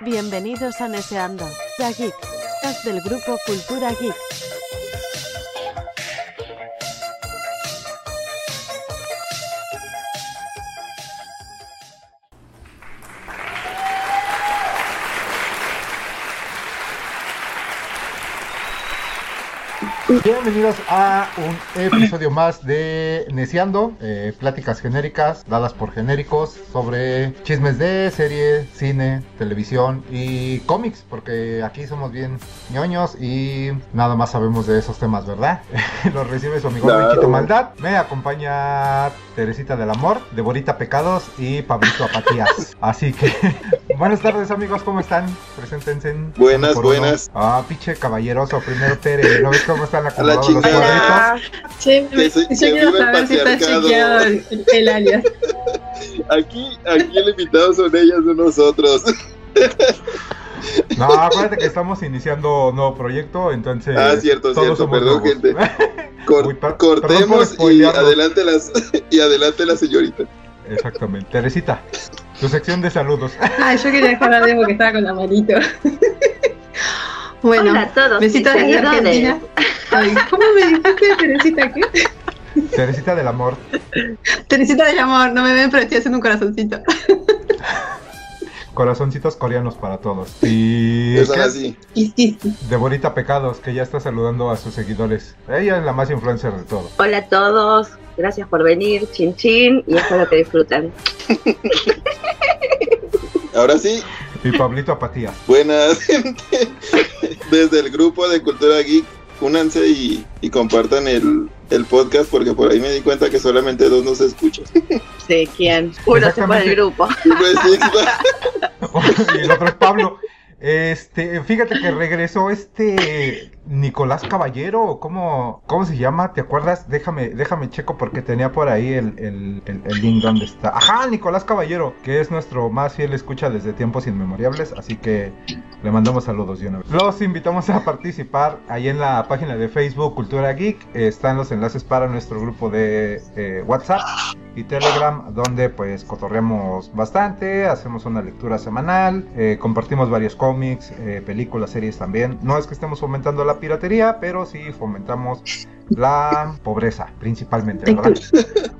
Bienvenidos a Neseando, la Geek, del grupo Cultura Geek. Bienvenidos a un episodio más de Neciando, eh, pláticas genéricas dadas por genéricos sobre chismes de serie, cine, televisión y cómics, porque aquí somos bien ñoños y nada más sabemos de esos temas, ¿verdad? Los recibe su amigo Claro. Maldad, me acompaña Teresita del Amor, Deborita Pecados y Pablito Apatías. Así que, buenas tardes amigos, ¿cómo están? Preséntense. Buenas, uno. buenas. Ah, pinche caballeroso, primero Tere, ¿no ves cómo están acomodados los cuadritos? Sí, Que soy- yo quiero saber si está chequeado el, alias. Aquí, aquí el invitado son ellas, no nosotros. No, acuérdate que estamos iniciando nuevo proyecto, entonces. Ah, cierto, todos cierto, somos perdón, nuevos. gente. Cor- Uy, per- perdón cortemos y adelante las y adelante la señorita. Exactamente. Teresita, tu sección de saludos. Ah, yo quería dejar de porque estaba con la manito. Bueno, Hola a todos. besitos desde. Argentina. Ay, ¿Cómo me dijiste, Teresita? ¿Qué? Teresita del amor. Teresita del amor, no me ven, pero estoy haciendo un corazoncito. Corazoncitos coreanos para todos. Y. Eso ¿qué? así. Y sí, sí. Deborita Pecados, que ya está saludando a sus seguidores. Ella es la más influencer de todo. Hola a todos. Gracias por venir, chin chin, y espero que disfruten. Ahora sí, Y Pablito Apatías. buenas gente. Desde el grupo de Cultura Geek, únanse y, y compartan el, el podcast porque por ahí me di cuenta que solamente dos nos escuchan. Sí, ¿quién? Uno se fue del grupo. Pues y el otro es Pablo. Este, fíjate que regresó este Nicolás Caballero, ¿cómo, cómo se llama? ¿Te acuerdas? Déjame, déjame checo porque tenía por ahí el, el, el- el link donde está. Ajá, Nicolás Caballero, que es nuestro más fiel escucha desde tiempos inmemoriales, así que le mandamos saludos de una vez. Los invitamos a participar ahí en la página de Facebook Cultura Geek. Están los enlaces para nuestro grupo de eh, WhatsApp y Telegram, donde pues cotorreamos bastante, hacemos una lectura semanal, eh, compartimos varios cómics, eh, películas, series también. No es que estemos fomentando la piratería, pero sí fomentamos la pobreza, principalmente, ¿verdad?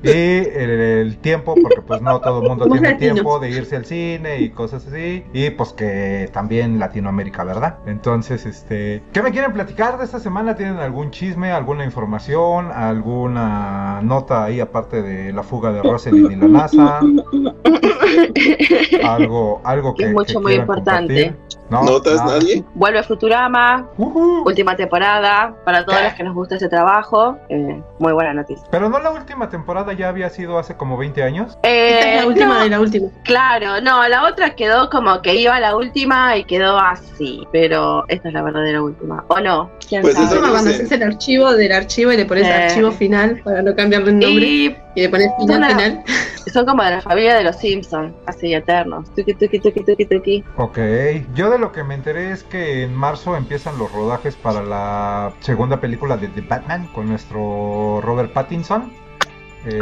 Y el, el tiempo, porque pues no todo el mundo Somos tiene latinos. tiempo de irse al cine y cosas así. Y pues que también Latinoamérica, ¿verdad? Entonces, este, ¿qué me quieren platicar de esta semana? ¿Tienen algún chisme, alguna información, alguna nota ahí aparte de la fuga de Rosalind y la NASA? Algo, algo que Es mucho, que muy importante. compartir? ¿No? ¿notas Nada. nadie? Vuelve Futurama, Ujú. última temporada, para todos los que nos gusta ese trabajo. eh, muy buena noticia. Pero no la última temporada ya había sido hace como 20 años. Eh, Esta es la última no, de la última. Claro, no, la otra quedó como que iba a la última y quedó así, pero esta es la verdadera última. ¿O no? ¿Quién Pues sabe? eso cuando haces el archivo del archivo y le pones Eh. archivo final para no cambiarle el nombre y, Y le pones final Una- final. son como de la familia de los Simpsons, así eternos. Tuki, tuki, tuki, tuki, tuki. Ok, yo de lo que me enteré es que en marzo empiezan los rodajes para la segunda película de The Batman con nuestro Robert Pattinson. Eh,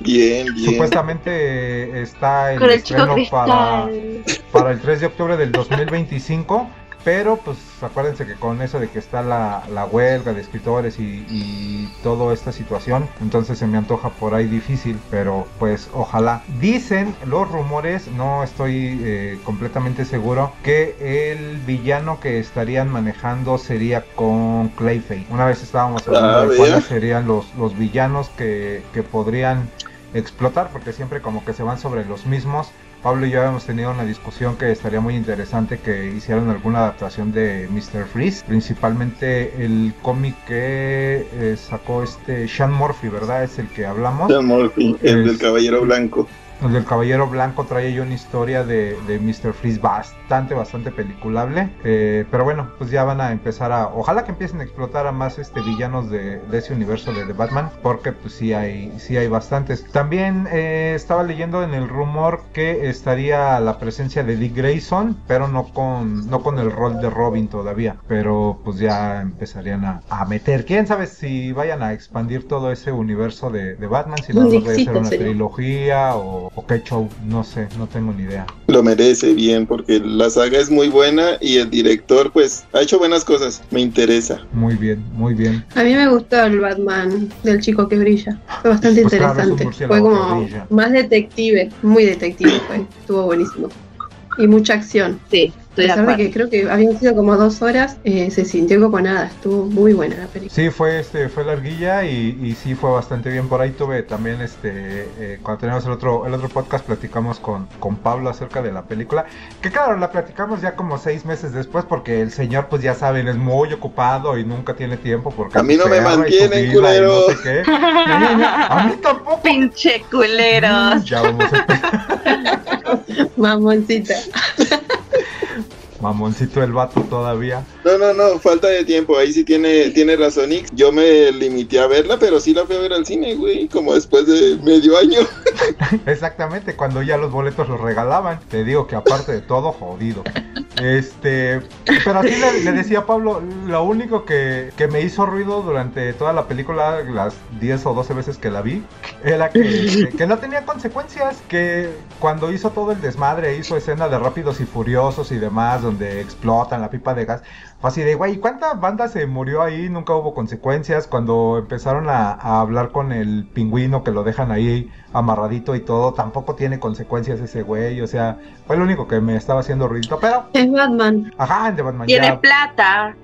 Bien, bien. supuestamente está el el estreno para, para el 3 de octubre del 2025, pero pues acuérdense que con eso de que está la, la huelga de escritores y, y toda esta situación, entonces se me antoja por ahí difícil, pero pues ojalá. Dicen los rumores, no estoy eh, completamente seguro, que el villano que estarían manejando sería con Clayface. Una vez estábamos hablando Ah, de cuáles serían los, los villanos que, que podrían explotar, porque siempre como que se van sobre los mismos. Pablo y yo habíamos tenido una discusión que estaría muy interesante que hicieran alguna adaptación de Mr. Freeze, principalmente el cómic que eh, sacó este Sean Murphy, ¿verdad? Es el que hablamos. Sean Murphy, el Es- del caballero blanco. El del Caballero Blanco trae ahí una historia de, de Mr. Freeze bastante, bastante peliculable. Eh, pero bueno, pues ya van a empezar a. Ojalá que empiecen a explotar a más este villanos de, de ese universo de The Batman. Porque pues sí hay, sí hay bastantes. También eh, estaba leyendo en el rumor que estaría la presencia de Dick Grayson. Pero no con, no con el rol de Robin todavía. Pero pues ya empezarían a, a meter. Quién sabe si vayan a expandir todo ese universo de, de Batman. Si no nos vaya a hacer Dickcito una trilogía o o, o show, no sé, no tengo ni idea. Lo merece bien porque la saga es muy buena y el director pues ha hecho buenas cosas. Me interesa. Muy bien, muy bien. A mí me gustó el Batman del chico que brilla. Fue bastante Pues interesante. fue como más detective, muy detective fue. Estuvo buenísimo. Y mucha acción. Sí, estoy pesar de que creo que habían sido como dos horas, eh, se sintió como nada. Estuvo muy buena la película. Sí, fue este, fue larguilla y, y sí fue bastante bien. Por ahí tuve también este, eh, cuando teníamos el otro, el otro podcast platicamos con, con Pablo acerca de la película. Que claro, la platicamos ya como seis meses después porque el señor, pues ya saben, es muy ocupado y nunca tiene tiempo porque A mí no me mantienen, culero. no sé qué. A mí tampoco. Pinche culeros. Ya vamos a. Mamoncita. Mamoncito el vato todavía. No, no, no, falta de tiempo. Ahí sí tiene, tiene razón Ix. Yo me limité a verla, pero sí la fui a ver al cine, güey. Como después de medio año. Exactamente, cuando ya los boletos los regalaban. Te digo que aparte de todo, jodido. Este, pero así le, le decía a Pablo, lo único que, que me hizo ruido durante toda la película, las 10 o 12 veces que la vi, era que, que no tenía consecuencias, que cuando hizo todo el desmadre, hizo escena de Rápidos y Furiosos y demás, donde explotan la pipa de gas, fue así de, güey, ¿cuántas bandas se murió ahí? Nunca hubo consecuencias. Cuando empezaron a, a hablar con el pingüino que lo dejan ahí amarradito y todo, tampoco tiene consecuencias ese güey. O sea, fue lo único que me estaba haciendo ruidito. Pero, Es Batman. ajá, de Batman Tiene ya. plata.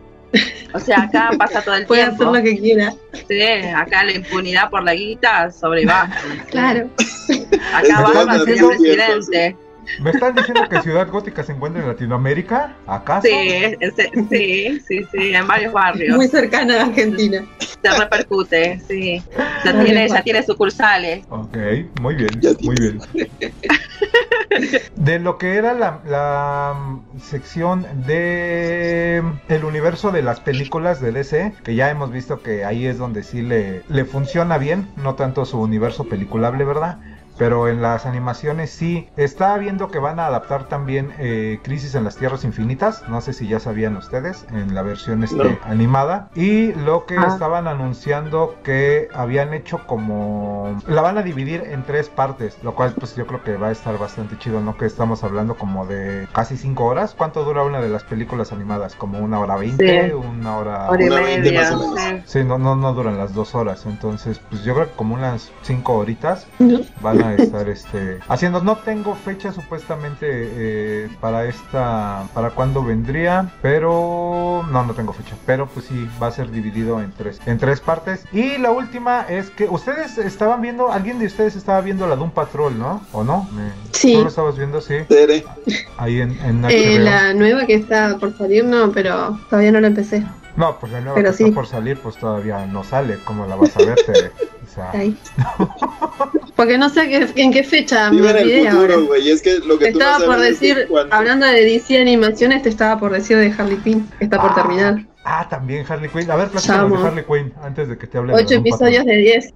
O sea, acá pasa todo el Puede hacer tiempo. lo que quiera. Sí, acá la impunidad por la guita sobrevive. Claro. Acá Batman sería es presidente. ¿Me están diciendo que Ciudad Gótica se encuentra en Latinoamérica? ¿Acaso? Sí, sí, sí, sí, en varios barrios. Muy cercana a Argentina. Se repercute, sí. Ya tiene, ya tiene sucursales. Ok, muy bien, muy bien. De lo que era la, la, sección de el universo de las películas de DC, que ya hemos visto que ahí es donde sí le, le funciona bien, no tanto su universo peliculable, ¿verdad? Pero en las animaciones sí. Está viendo que van a adaptar también eh, Crisis en las Tierras Infinitas. No sé si ya sabían ustedes en la versión este, No. animada. Y lo que Ah. estaban anunciando que habían hecho como... La van a dividir en tres partes. Lo cual pues yo creo que va a estar bastante chido, ¿no? Que estamos hablando como de casi cinco horas. ¿Cuánto dura una de las películas animadas? ¿Como una hora veinte? Sí. ¿Una hora...? Hora y Una veinte media. más o menos. sí. No, no, no duran las dos horas. Entonces pues yo creo que como unas cinco horitas ¿no? Van a estar este haciendo no tengo fecha supuestamente eh, para esta para cuándo vendría pero no no tengo fecha pero pues sí va a ser dividido en tres en tres partes y la última es que ustedes estaban viendo alguien de ustedes estaba viendo la Doom Patrol no o no Me- Sí. tú lo estabas viendo sí Tere. ahí en, en HBO Eh, la nueva que está por salir, no, pero todavía no la empecé. no pues la nueva pero que sí. está por salir pues todavía no sale cómo la vas a ver Tere? o sea Ahí. Porque no sé qué- en qué fecha me Vive en olvidé el ahora. futuro, güey. Es que lo que Te tú estaba por sabes es que decir, cuando- hablando de DC Animaciones, te estaba por decir de Harley Quinn, que está por Ah, terminar. Ah, también Harley Quinn. A ver, platícanos de. Harley Quinn antes de que te hable de Ocho episodios de 10.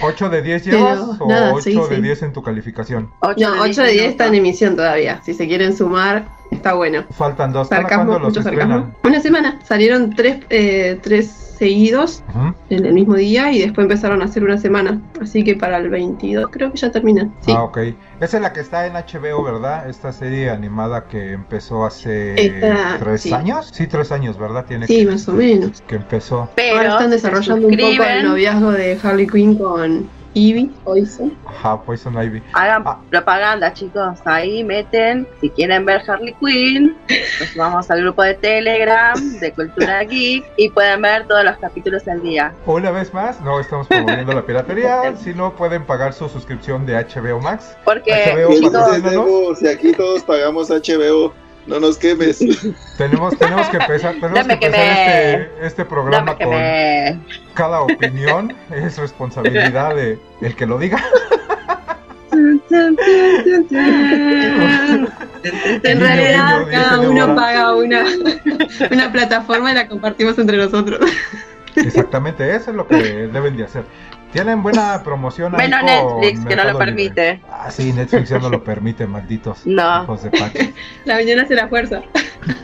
¿8 de 10 Pero llevas o nada, 8 sí, de sí. 10 en tu calificación? Ocho No, 8 de 10 está en emisión todavía. Si se quieren sumar, está bueno. Faltan dos. ¿Para Sarcasmo, cuándo los mucho estrenan? sarcasmo. Una semana. Salieron tres, eh, tres seguidos en el mismo día y después empezaron a hacer una semana. Así que para el 22 creo que ya terminan. Sí. Ah, ok. Esa es la que está en HBO, ¿verdad? Esta serie animada que empezó hace Esta, tres sí. años. Sí, tres años, ¿verdad? Tiene Sí, que, más o menos. que empezó. Pero Ahora están desarrollando un poco el noviazgo de Harley Quinn con Ivy Poison. Ajá, Poison Ivy. Hagan Ah. propaganda, chicos. Ahí meten, si quieren ver Harley Quinn, nos vamos al grupo de Telegram de Cultura Geek y pueden ver todos los capítulos al día. Una vez más, no estamos promoviendo la piratería, sino pueden pagar su suscripción de HBO Max. Porque, HBO ¿Qué chicos? Si aquí todos pagamos HBO, no nos quemes. Tenemos, tenemos que empezar, tenemos Dame que que empezar este, este programa con me... cada opinión es responsabilidad de el que lo diga. En realidad, cada uno paga una, una plataforma y la compartimos entre nosotros. Exactamente, eso es lo que deben de hacer. Tienen buena promoción ahí con Netflix, que no lo Libre. permite. Ah, sí, Netflix ya no lo permite, malditos No. hijos de Pachi. La mañana hace la fuerza.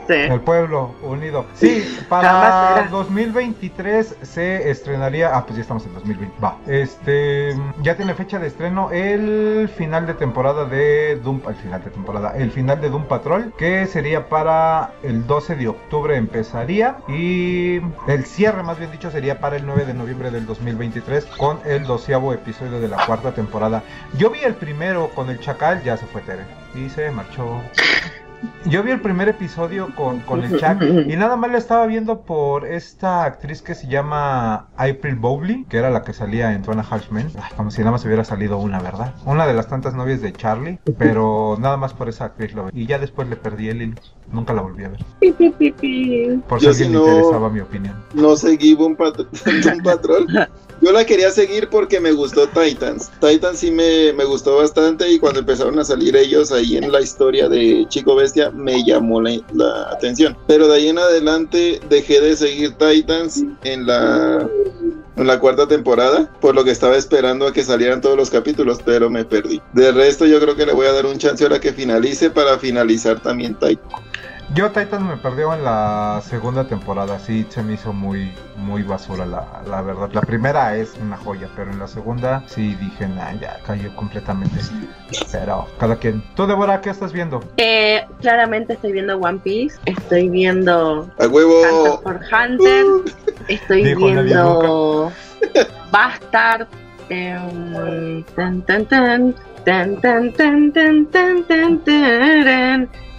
Sí. El pueblo unido. Sí, para será. 2023 se estrenaría. Ah, pues ya estamos en 2020. Va. Este. Ya tiene fecha de estreno el final de temporada de Doom. El final de temporada. El final de Doom Patrol. Que sería para el 12 de octubre empezaría. Y el cierre, más bien dicho, sería para el 9 de noviembre del 2023. Con el doceavo episodio de la cuarta temporada. Yo vi el primero con el Chacal. Ya se fue Tere. Y se marchó. Yo vi el primer episodio con, con el Chuck y nada más lo estaba viendo por esta actriz que se llama April Bowley, que era la que salía en Tuana Halfman. Ay, como si nada más hubiera salido una, ¿verdad? Una de las tantas novias de Charlie, pero nada más por esa actriz lo vi. Y ya después le perdí el hilo. Nunca la volví a ver. Por si Yo alguien le no- interesaba mi opinión. No seguí Doom, Pat- Patrol. Yo la quería seguir porque me gustó Titans. Titans sí me, me gustó bastante y cuando empezaron a salir ellos ahí en la historia de Chico Bestia me llamó la, la atención. Pero de ahí en adelante dejé de seguir Titans en la, en la cuarta temporada por lo que estaba esperando a que salieran todos los capítulos, pero me perdí. De resto yo creo que le voy a dar un chance ahora que finalice para finalizar también Titans. Yo Titans me perdió en la segunda temporada, sí, se me hizo muy, muy basura, la, la verdad. La primera es una joya, pero en la segunda sí dije, nah, ya cayó completamente. Pero cada quien. ¿Tú, Débora, qué estás viendo? Eh, claramente estoy viendo One Piece, estoy viendo ¡Al huevo! Hunter por Hunter, uh. estoy viendo Bastard. Eh, tan,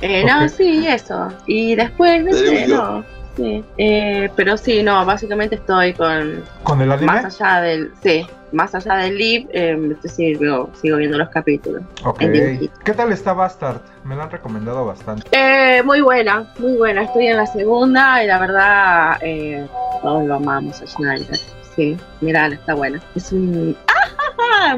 eh, no, sí, eso. Y después, no sé, no. Sí. Eh, pero sí, no, básicamente estoy con ¿Con el anime? más allá del, sí, más allá del live, eh, sigo, sigo viendo los capítulos. Ok. ¿Qué tal está Bastard? Me lo han recomendado bastante. Eh, muy buena, muy buena. Estoy en la segunda y la verdad, eh, todos lo amamos a Schneider. Sí, mira, está buena. Es un. ¡Ah!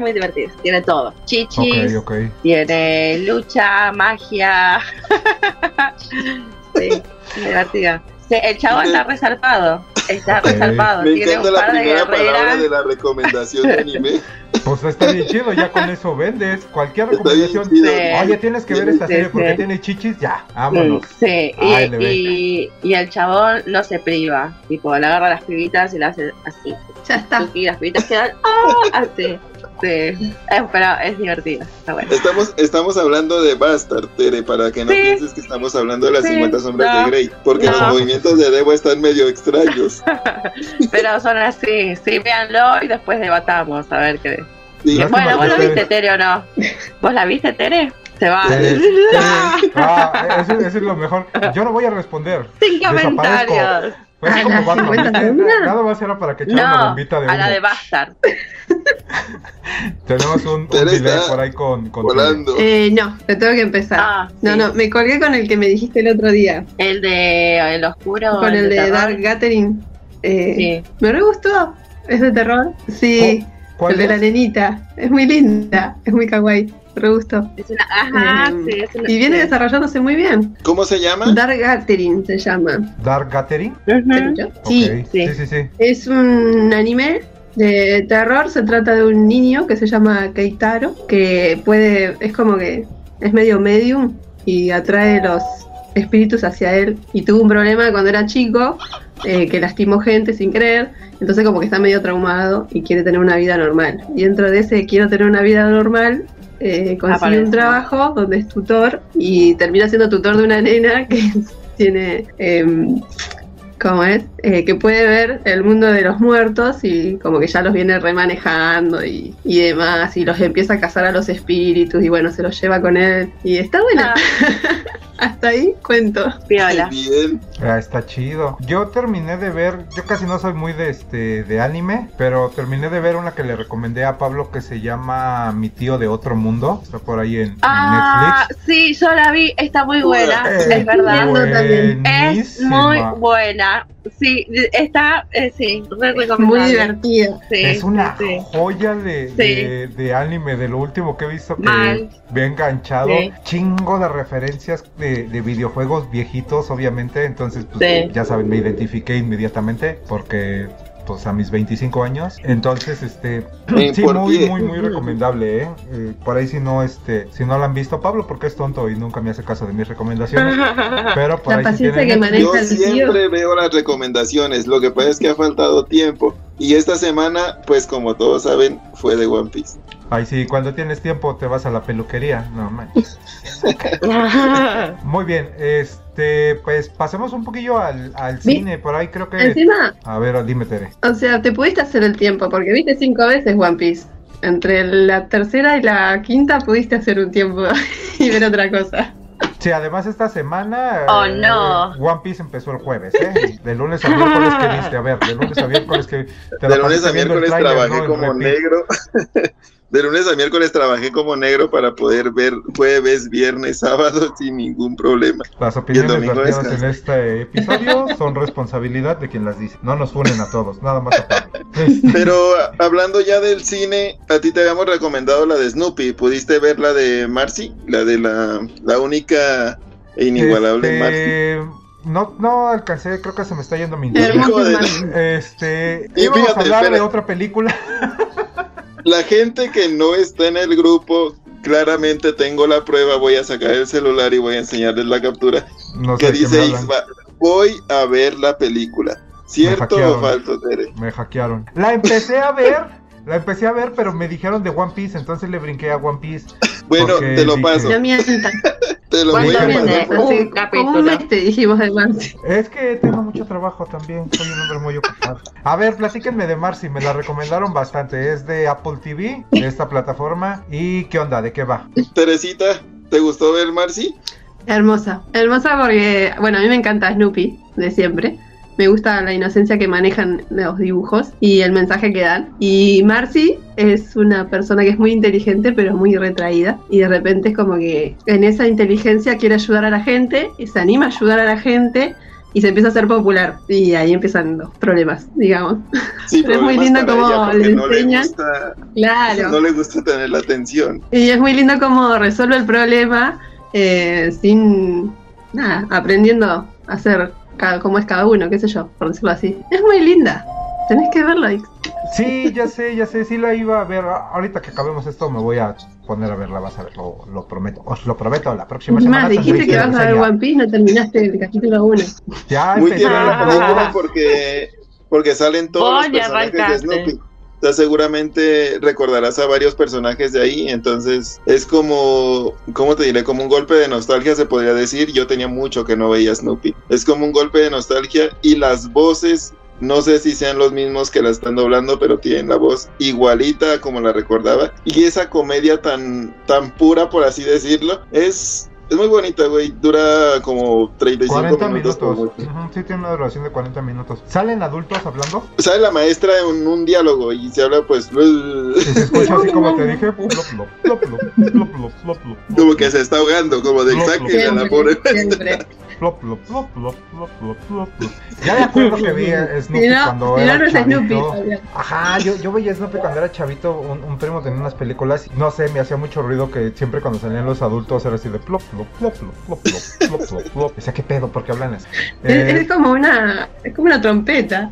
Muy divertido. Tiene todo: chichis, tiene lucha, magia. sí, divertida. Sí, el chavo está resarpado. Está Ok. resarpado. Me Tiene encanta un la par de primera palabra de la recomendación de anime. Pues está bien chido, ya con eso vendes. Cualquier recomendación. Sí. Oye, tienes que ver esta Sí, serie porque sí. tiene chichis, ya, vámonos. Sí, Ay, y, y, y el chabón no se priva. Tipo, le agarra las pibitas y le hace así. Ya está. Y las pibitas quedan ¡ah! así. Sí. Pero es divertido. Está bueno. Estamos, estamos hablando de Bastard, Tere, para que no Sí. pienses que estamos hablando de las Sí, 50 sombras no, de Grey, porque no. los movimientos de Debo están medio extraños. Pero son así. Sí, véanlo y después debatamos a ver qué. Sí. Bueno, que ¿vos lo viste, Tere, o no? ¿Vos la viste, Tere? Se va. Sí, sí. Ah, eso, eso es lo mejor. Yo no voy a responder. Sin Desaparezco. comentarios. Pues ¿A como la Batman, 50 ¿viste? sombras? Nada más era para que echara una No, bombita de a la humo. de Bastard. Tenemos un, un delay por ahí con, con Volando. Eh, no, te tengo que empezar. Ah, No, sí. no, me colgué con el que me dijiste el otro día. El de El Oscuro. con el de terror. Dark Gathering. Eh, Sí. Me re gustó. ¿Es de terror? Sí. ¿Cuál el de la es? nenita. Es muy linda. Es muy kawaii. Me re gustó. Es una, ajá, Eh, sí, es una. Y viene desarrollándose muy bien. ¿Cómo se llama? Dark Gathering se llama. Dark Gathering. Sí. Sí. sí, sí, sí. Es un anime de terror. Se trata de un niño que se llama Keitaro. Que puede. Es como que. Es medio medium. Y atrae los espíritus hacia él. Y tuvo un problema cuando era chico. eh, que lastimó gente sin querer. Entonces, como que está medio traumado. Y quiere tener una vida normal. Y dentro de ese quiero tener una vida normal. Eh, consigue Aparece. un trabajo donde es tutor y termina siendo tutor de una nena que tiene em, ¿Cómo es? Eh, que puede ver el mundo de los muertos y como que ya los viene remanejando y, y demás, y los empieza a cazar a los espíritus y bueno, se los lleva con él. Y está buena. Ah, Hasta ahí cuento. piola. Bien. Ah, está chido. Yo terminé de ver, yo casi no soy muy de este de anime, pero terminé de ver una que le recomendé a Pablo que se llama Mi tío de otro mundo. Está por ahí en, en Ah, sí, yo la vi, está muy buena, Netflix. es verdad. Es muy buena. Sí, está, eh, sí, Muy divertida. Sí, es una sí. joya de, Sí. de, de anime, de lo último que he visto que Mal. me ha enganchado. Sí. Chingo de referencias de, de videojuegos viejitos, obviamente. Entonces, pues, Sí. ya saben, me identifiqué inmediatamente porque pues a mis 25 años. Entonces, este, Eh, sí, ¿por muy, qué? muy, muy recomendable, ¿eh? Eh, Por ahí si no, este, si no la han visto, Pablo, porque es tonto y nunca me hace caso de mis recomendaciones. Pero por La ahí si paciencia tienen que maneja Yo el tío. siempre veo las recomendaciones, lo que pasa es que ha faltado tiempo. Y esta semana, pues como todos saben, fue de One Piece. Ay, sí, cuando tienes tiempo te vas a la peluquería. No manches. Muy bien, este, pues pasemos un poquillo al, cine. Por ahí creo que. Encima, A ver, dime, Tere. o sea, te pudiste hacer el tiempo, porque viste cinco veces One Piece. Entre la tercera y la quinta pudiste hacer un tiempo y ver otra cosa. Sí, además esta semana. Oh, eh, no. One Piece empezó el jueves, ¿eh? De lunes a miércoles que viste. A ver, de lunes a miércoles que. Te De lunes a miércoles trabajé como negro. De lunes a miércoles trabajé como negro para poder ver jueves, viernes, sábado sin ningún problema. Las opiniones vertidas en este episodio son responsabilidad de quien las dice. No nos funen a todos, nada más a. Este, Pero hablando ya del cine, a ti te habíamos recomendado la de Snoopy. ¿Pudiste ver la de Marcy? La de la, la única e inigualable Marcy. este, no, no alcancé, creo que se me está yendo mi internet. Este, íbamos fíjate, a hablar de otra película. La gente que no está en el grupo, claramente tengo la prueba. Voy a sacar el celular y voy a enseñarles la captura. No sé que dice. Isma, voy a ver la película. ¿Cierto o falso, Tere? Me hackearon. La empecé a ver, la empecé a ver, pero me dijeron de One Piece, entonces le brinqué a One Piece. Bueno, Porque te lo paso. No mientas. Te lo voy ¿Cuánto a pasar. Un Hace como capítulo. un mes te dijimos de Marcy. Es que tengo mucho trabajo también, soy un hombre muy ocupado. A ver, platíquenme de Marcy, me la recomendaron bastante. Es de Apple TV, de esta plataforma. ¿Y qué onda? ¿De qué va? Teresita, ¿te gustó ver Marcy? Hermosa. Hermosa porque, bueno, a mí me encanta Snoopy, de siempre. Me gusta la inocencia que manejan los dibujos y el mensaje que dan. Y Marcy es una persona que es muy inteligente, pero muy retraída. Y de repente es como que en esa inteligencia quiere ayudar a la gente, y se anima a ayudar a la gente y se empieza a hacer popular. Y ahí empiezan los problemas, digamos. Sí, Pero es muy lindo porque le no le enseñan. gusta, Claro. no le gusta tener la atención. Y es muy lindo cómo resuelve el problema eh, sin nada, aprendiendo a hacer cada, cómo es cada uno, qué sé yo, por decirlo así. Es muy linda. Tenés que verla. Sí, ya sé, ya sé, sí la iba a ver. Ahorita que acabemos esto me voy a poner a verla, vas a ver, lo, lo prometo. Os lo prometo, la próxima Es semana. más, dijiste que vas a ver. One Piece, no terminaste el capítulo 1. Ya Muy empecé tierna la a película porque, porque salen todos Voy, los personajes de. Snoopy. O sea, seguramente recordarás a varios personajes de ahí, entonces es como, ¿cómo te diré? Como un golpe de nostalgia se podría decir. Yo tenía mucho que no veía Snoopy. Es como un golpe de nostalgia y las voces, no sé si sean los mismos que la están doblando, pero tienen la voz igualita como la recordaba. Y esa comedia tan, tan pura, por así decirlo, es... Es muy bonita, güey. Dura como 35 40 minutos. minutos. Sí, tiene una duración de 40 minutos. ¿Salen adultos hablando? Sale la maestra en un diálogo y se habla, pues. Y se escucha así como te dije. Plop, plop, plop, como que se está ahogando, como de saque a la pobre. Ya me acuerdo que vi a Snoopy cuando era chavito. Ajá, yo, yo veía Snoopy cuando era chavito. Un, primo tenía unas películas. No sé, me hacía mucho ruido que siempre cuando salían los adultos era así de plop plop, plop, plop, plop, plop, plop, plop. Decía, ¿qué pedo? ¿Por qué hablan así? Es, Eh, es como una es como una trompeta.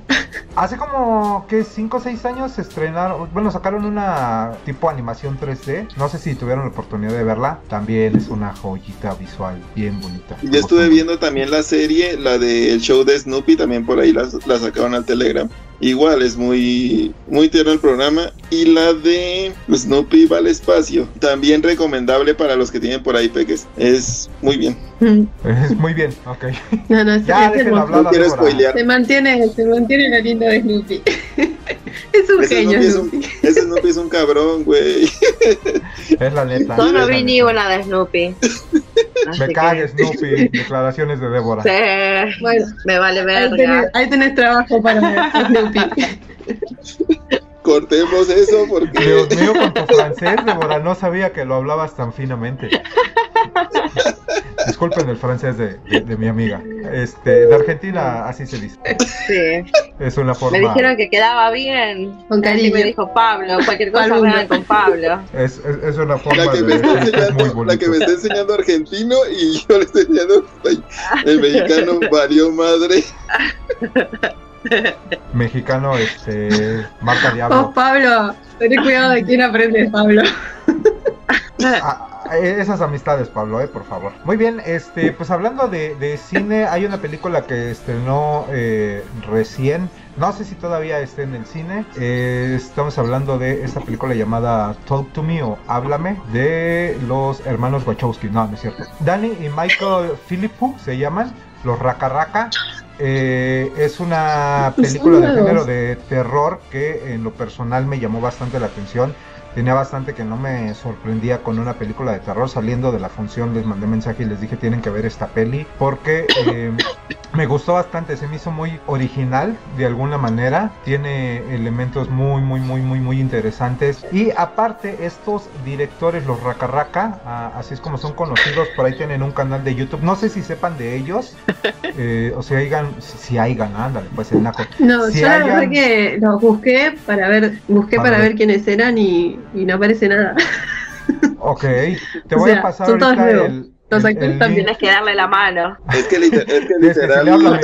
hace como, que 5 o 6 años se estrenaron, bueno, sacaron una tipo animación 3D, no sé si tuvieron la oportunidad de verla, también es una joyita visual bien bonita. Yo estuve viendo también la serie, la del show de Snoopy, también por ahí la, la sacaron al Telegram. Igual es muy, muy tierno el programa. Y la de Snoopy va al espacio, también recomendable para los que tienen por ahí peques. Es muy bien. Es muy bien, ok. No, no, es, Ya, dejen hablar a No quiero Débora. spoilear. Se mantiene, se mantiene lo lindo de Snoopy. es un Ese genio Snoopy es un, Snoopy. ese Snoopy es un cabrón, güey. Es la neta. Solo es la vi neta. ninguna de Snoopy. Así Me que- cague Snoopy, declaraciones de Débora. Sí, Bueno, me vale ahí verga. tenés, ahí tenés trabajo para Snoopy. Cortemos eso porque Dios mío, con tu francés, Débora, no sabía que lo hablabas tan finamente. Disculpen el francés de, de- de mi amiga. Este, de Argentina, así se dice. Sí. Es una forma. Me dijeron que quedaba bien. Con cariño. me dijo Pablo. Cualquier cosa con Pablo. Es, es, es una forma la que, de me está es muy enseñando, la que me está enseñando argentino y yo le estoy enseñando el mexicano valió madre. Mexicano, este, marca Vos, Diablo. Pablo, ten cuidado de quién aprendes, Pablo. Ah, esas amistades, Pablo, eh, por favor. Muy bien, este, pues hablando de, de cine, hay una película que estrenó eh, recién. No sé si todavía esté en el cine. Eh, estamos hablando de esta película llamada Talk to Me o Háblame de los hermanos Wachowski. No, no es cierto. Danny y Michael Philippou se llaman los Raka Raka. Eh, es una Pues película de género de terror que en lo personal me llamó bastante la atención. Tenía bastante que no me sorprendía con una película de terror. Saliendo de la función les mandé mensaje y les dije tienen que ver esta peli porque eh, me gustó bastante. Se me hizo muy original de alguna manera. Tiene elementos muy, muy, muy, muy, muy interesantes. Y aparte estos directores, los Raka Raka, ah, así es como son conocidos, por ahí tienen un canal de YouTube. No sé si sepan de ellos. eh, o si hayan, si, hayan, ándale, pues el naco. No, Si yo la verdad que los busqué para ver, busqué Para ver quiénes eran y, y no aparece nada. Ok, te O voy sea, a pasar son todos ahorita nuevos. el, Los el- actores el también. link. Tienes que darle la mano. Es que, liter- es que literal.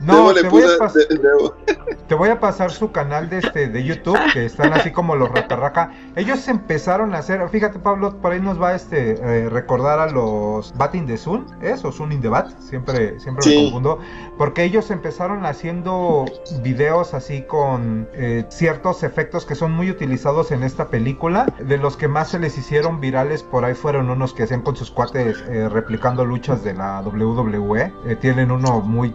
No, te voy, a de- te voy a pasar su canal de este de YouTube, que están así como los Racarraca. Ellos empezaron a hacer, fíjate Pablo, por ahí nos va este eh, recordar a los Bat in the Sun, ¿es? O Sun in the Bat, siempre, siempre me Sí. confundo, porque ellos empezaron haciendo videos así con eh, ciertos efectos que son muy utilizados en esta película. De los que más se les hicieron virales por ahí fueron unos que hacían con sus cuates eh, replicando luchas de la WWE. Eh, tienen uno muy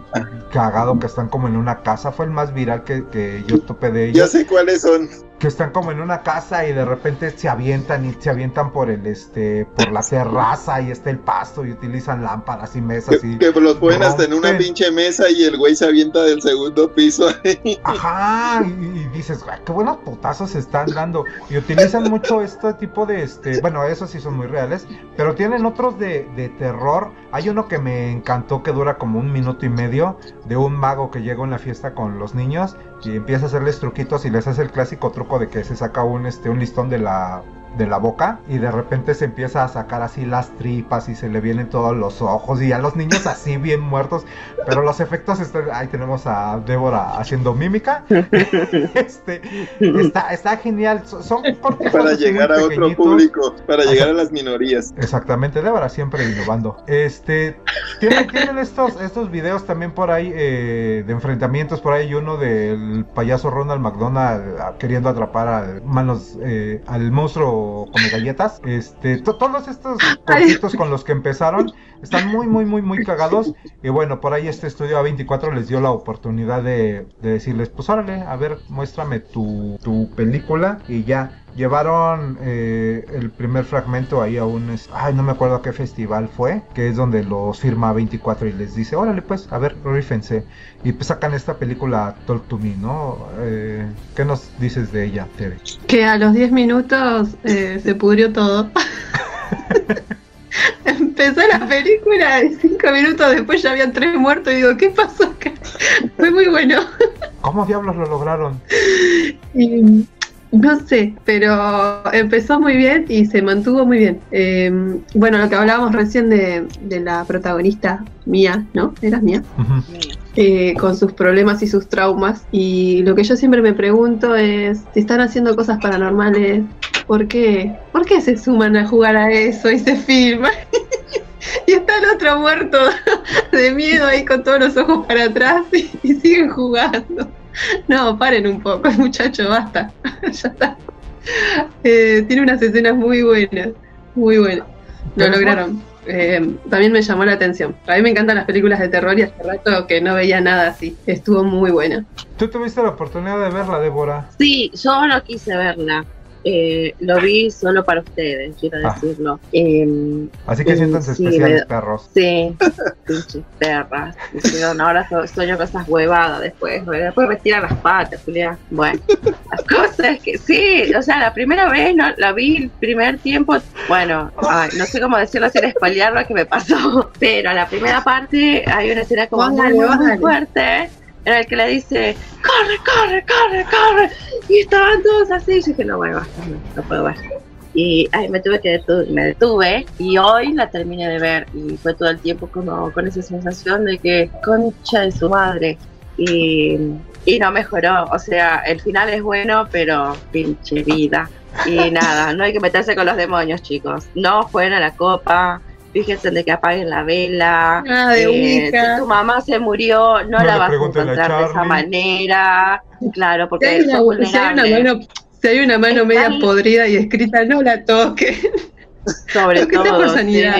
cagado que están como en una casa. Fue el más viral que, que yo topé de Ya ellos. sé cuáles son. Que están como en una casa y de repente se avientan y se avientan por el este por la terraza y está el pasto y utilizan lámparas y mesas y Que, que los ponen hasta en una pinche mesa y el güey se avienta del segundo piso. Ajá, y, y dices, "Güey, qué buenos putazos se están dando. Y utilizan mucho este tipo de, este, bueno, esos sí son muy reales, pero tienen otros de, de terror. Hay uno que me encantó que dura como un minuto y medio de un mago que llega a una fiesta con los niños y empieza a hacerles truquitos y les hace el clásico truco de que se saca un, este, un listón de la de la boca y de repente se empieza a sacar así las tripas y se le vienen todos los ojos y a los niños así bien muertos pero los efectos están ahí tenemos a Débora haciendo mímica este está, está genial son, para llegar a otro público, para llegar a las minorías. Exactamente, Débora siempre innovando. Este, tienen, tienen estos, estos videos también por ahí eh, de enfrentamientos. Por ahí uno del payaso Ronald McDonald ah, queriendo atrapar al manos eh, al monstruo come galletas. Este, to- todos estos cortitos con los que empezaron están muy, muy, muy, muy cagados. Y bueno, por ahí este estudio A24 les dio la oportunidad de, de decirles, pues órale, a ver, muéstrame tu, tu película y ya. Llevaron eh, el primer fragmento ahí a un... Ay, no me acuerdo a qué festival fue, que es donde los firma 24 y les dice, órale pues, a ver, rífense. Y pues sacan esta película Talk to Me, ¿no? Eh, ¿Qué nos dices de ella, Tere? Que a los 10 minutos eh, se pudrió todo. Empezó la película y 5 minutos después ya habían tres muertos y digo, ¿qué pasó acá? Fue muy bueno. ¿Cómo diablos lo lograron? Y no sé, pero empezó muy bien y se mantuvo muy bien. Eh, bueno, lo que hablábamos recién de, de la protagonista mía, ¿no? ¿Eras mía? Eh, con sus problemas y sus traumas. Y lo que yo siempre me pregunto es, si están haciendo cosas paranormales, ¿por qué? ¿Por qué se suman a jugar a eso y se filman? y está el otro muerto de miedo ahí con todos los ojos para atrás y, y siguen jugando. No, paren un poco, muchacho, basta. ya está. Eh, tiene unas escenas muy buenas, muy buenas. Lo lograron. Eh, también me llamó la atención. A mí me encantan las películas de terror y hace rato que no veía nada así. Estuvo muy buena. ¿Tú tuviste la oportunidad de verla, Débora? Sí, yo no quise verla. Eh, lo vi solo para ustedes, quiero Ah. decirlo. Eh, Así que Eh, siéntanse sí, especiales, me- perros. sí, pinches perras. Ahora so- sueño con esas huevadas después. Después me tiran las patas, Julián. Bueno, las cosas que sí, o sea, la primera vez no la vi el primer tiempo. Bueno, ay, no sé cómo decirlo sin spoilear lo que me pasó. Pero la primera parte hay una escena como muy, muy fuerte. En el que le dice, corre, corre, corre, corre. Y estaban todos así. Yo dije, no, bueno, basta, no, no puedo ver. Y ay, me tuve que detu- me detuve y hoy la terminé de ver y fue todo el tiempo como con esa sensación de que concha de su madre. y, y no mejoró. O sea, el final es bueno, pero pinche vida. Y nada, no hay que meterse con los demonios, chicos. No jueguen a la copa. Fíjense de que apaguen la vela. Ah, de Eh, si tu mamá se murió, no, No la vas a encontrar de esa manera. Claro, Si porque hay, sos una, si hay una mano, si hay una mano media podrida y escrita, no la toque. Sobre Lo que sea todo, por sí, sanidad.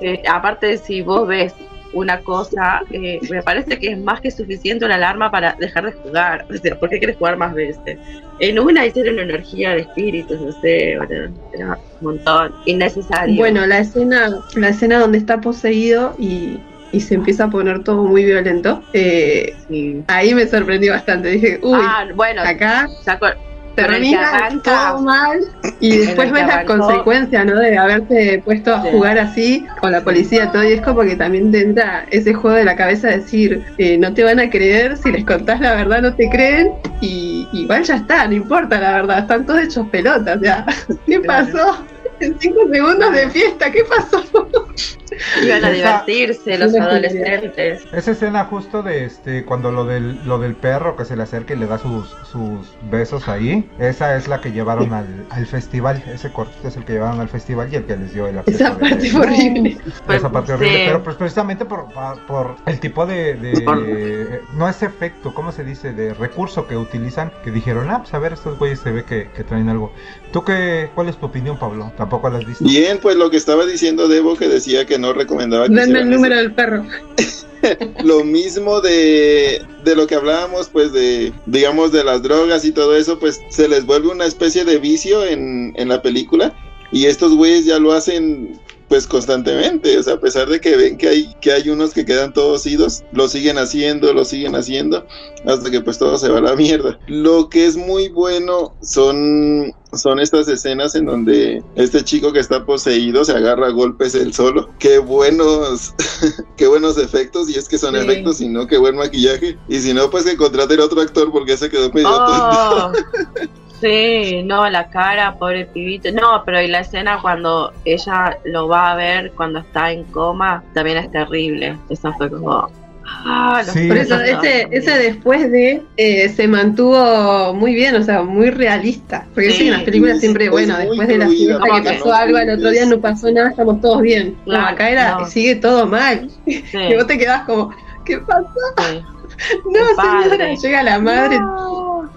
sí. aparte si vos ves una cosa, eh, me parece que es más que suficiente una alarma para dejar de jugar. O sea, ¿por qué quieres jugar más veces? En una hicieron energía de espíritus, no sé, bueno, era un montón, innecesario. Bueno, la escena, la escena donde está poseído y, y se empieza a poner todo muy violento, eh, Sí. ahí me sorprendió bastante. Dije, uy, ah, bueno, acá con- con el que termina arranca. todo mal y después ves las consecuencias, ¿no? De haberte puesto a Sí. jugar así con la policía todo y es como que también te entra ese juego de la cabeza de decir, eh, no te van a creer, si les contás la verdad no te creen y igual ya está, no importa la verdad, están todos hechos pelotas, ya. ¿Qué pasó? En cinco segundos de fiesta, ¿qué pasó? iban a Esa- divertirse los adolescentes. Esa escena justo de este cuando lo del lo del perro que se le acerca y le da sus, sus besos ahí, esa es la que llevaron al, al festival, ese cortito es el que llevaron al festival y el que les dio el acceso Esa parte fue horrible. esa parte horrible, Sí. pero pues precisamente por, por, el tipo de, de- Por- no es efecto, ¿cómo se dice? de recurso que utilizan, que dijeron, ah, pues a ver, estos güeyes se ve que, que traen algo. ¿Tú qué, cuál es tu opinión, Pablo? ¿Tampoco la has visto? Bien, pues lo que estaba diciendo Debo que decía que no recomendaba que Denme el número del perro. lo mismo de, de lo que hablábamos, pues de, digamos, de las drogas y todo eso, pues se les vuelve una especie de vicio en, en la película y estos güeyes ya lo hacen pues constantemente, o sea, a pesar de que ven que hay, que hay unos que quedan todos idos, lo siguen haciendo, lo siguen haciendo, hasta que pues todo se va a la mierda. Lo que es muy bueno son, son estas escenas en donde este chico que está poseído se agarra a golpes él solo. Qué buenos, qué buenos efectos, y es que son Sí. efectos y no qué buen maquillaje. Y si no, pues que contraten otro actor porque se quedó medio tonto. Oh, sí, no, la cara, pobre pibito. No, pero y la escena cuando ella lo va a ver cuando está en coma, también es terrible. Esa fue como. Ah, Sí, Por eso, ese, ese después de eh, se mantuvo muy bien, o sea, muy realista. Porque Sí. sí, en las películas siempre, bueno, después de la fiesta que pasó no algo, al otro día no pasó nada, estamos todos bien. No, acá era, no. sigue todo mal. Sí, Y vos te quedás como, ¿qué pasó? sí. No, señora, llega la madre.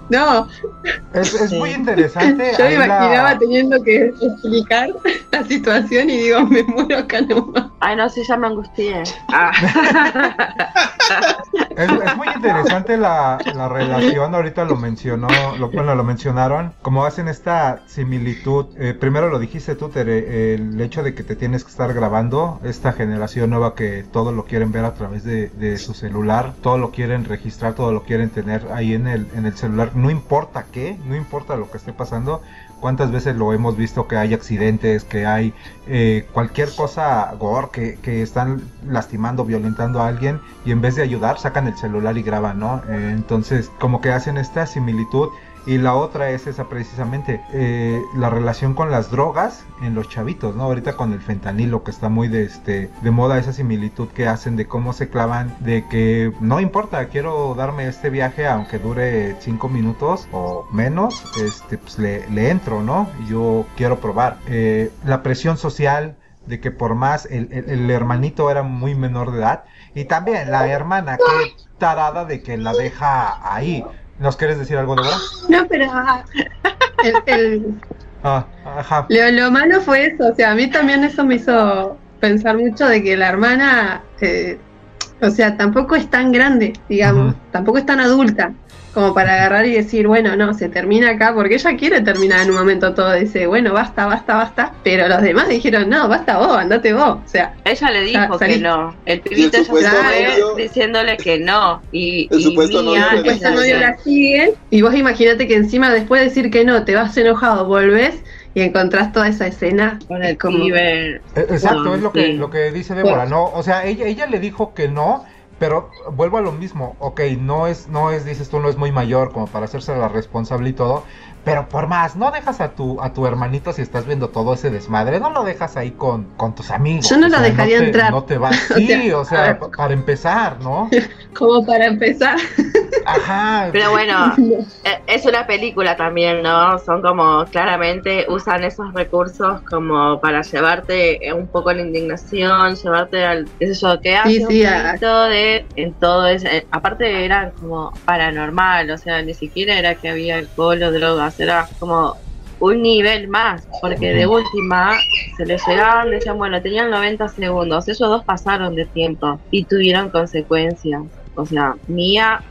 No. Es, es Sí. muy interesante. yo me la- imaginaba teniendo que explicar la situación y digo, me muero acá nomás. Ay, no, sí, ya me angustié. Ah. Es, es muy interesante la, la relación, ahorita lo mencionó, lo, bueno, lo mencionaron, como hacen esta similitud, eh, primero lo dijiste tú, Tere, el hecho de que te tienes que estar grabando, esta generación nueva que todo lo quieren ver a través de, de su celular, todo lo quieren registrar, todo lo quieren tener ahí en el, en el celular, no importa qué, no importa lo que esté pasando, cuántas veces lo hemos visto que hay accidentes, que hay eh, cualquier cosa gore, que, están lastimando, violentando a alguien y en vez de ayudar sacan el celular y graban, ¿no? Eh, entonces como que hacen esta similitud y la otra es esa precisamente, eh, la relación con las drogas en los chavitos, ¿no? Ahorita con el fentanilo que está muy de, este, de moda, esa similitud que hacen de cómo se clavan, de que no importa, quiero darme este viaje aunque dure cinco minutos o menos, este, pues le, le entro, ¿no? Yo quiero probar. Eh, la presión social de que por más el, el- el hermanito era muy menor de edad y también la hermana que tarada de que la deja ahí. ¿Nos quieres decir algo verdad? No, pero el, el- Ah, ajá. Lo, lo malo fue eso, o sea, a mí también eso me hizo pensar mucho de que la hermana, eh, o sea, tampoco es tan grande, digamos, tampoco es tan adulta como para agarrar y decir, bueno, no, se termina acá, porque ella quiere terminar en un momento todo, dice, bueno, basta, basta, basta, pero los demás dijeron, no, basta vos, andate vos, o sea, Ella le dijo que no. El pibito ya se supuesto fue novio- diciéndole que no. Y, El y supuesto novio el novio la sigue, y vos imaginate que encima después de decir que no, te vas enojado, volvés y encontrás toda esa escena. con el como-. Eh, Exacto, Bueno, es lo que, sí. lo que dice Débora, ¿no? O sea, ella, ella le dijo que no, pero vuelvo a lo mismo. Ok, no es, no es, dices tú, no es muy mayor como para hacerse la responsable y todo, pero por más, no dejas a tu, a tu hermanito si estás viendo todo ese desmadre, no lo dejas ahí con, con tus amigos. Yo no o lo sea, dejaría te- entrar. No te vas. O Sí, sea, o sea, ver. pa- para empezar, ¿no? Como para empezar. Ajá. Pero bueno, eh, es una película también, ¿no? Son como, claramente usan esos recursos como para llevarte eh, un poco la indignación, llevarte al, qué sé yo, que hace Sí, un de, en todo eso, eh, aparte era como paranormal, o sea, ni siquiera era que había alcohol o drogas, era como un nivel más, porque de última se les llegaban, decían, bueno, tenían 90 segundos, ellos dos pasaron de tiempo y tuvieron consecuencias, o sea, Mía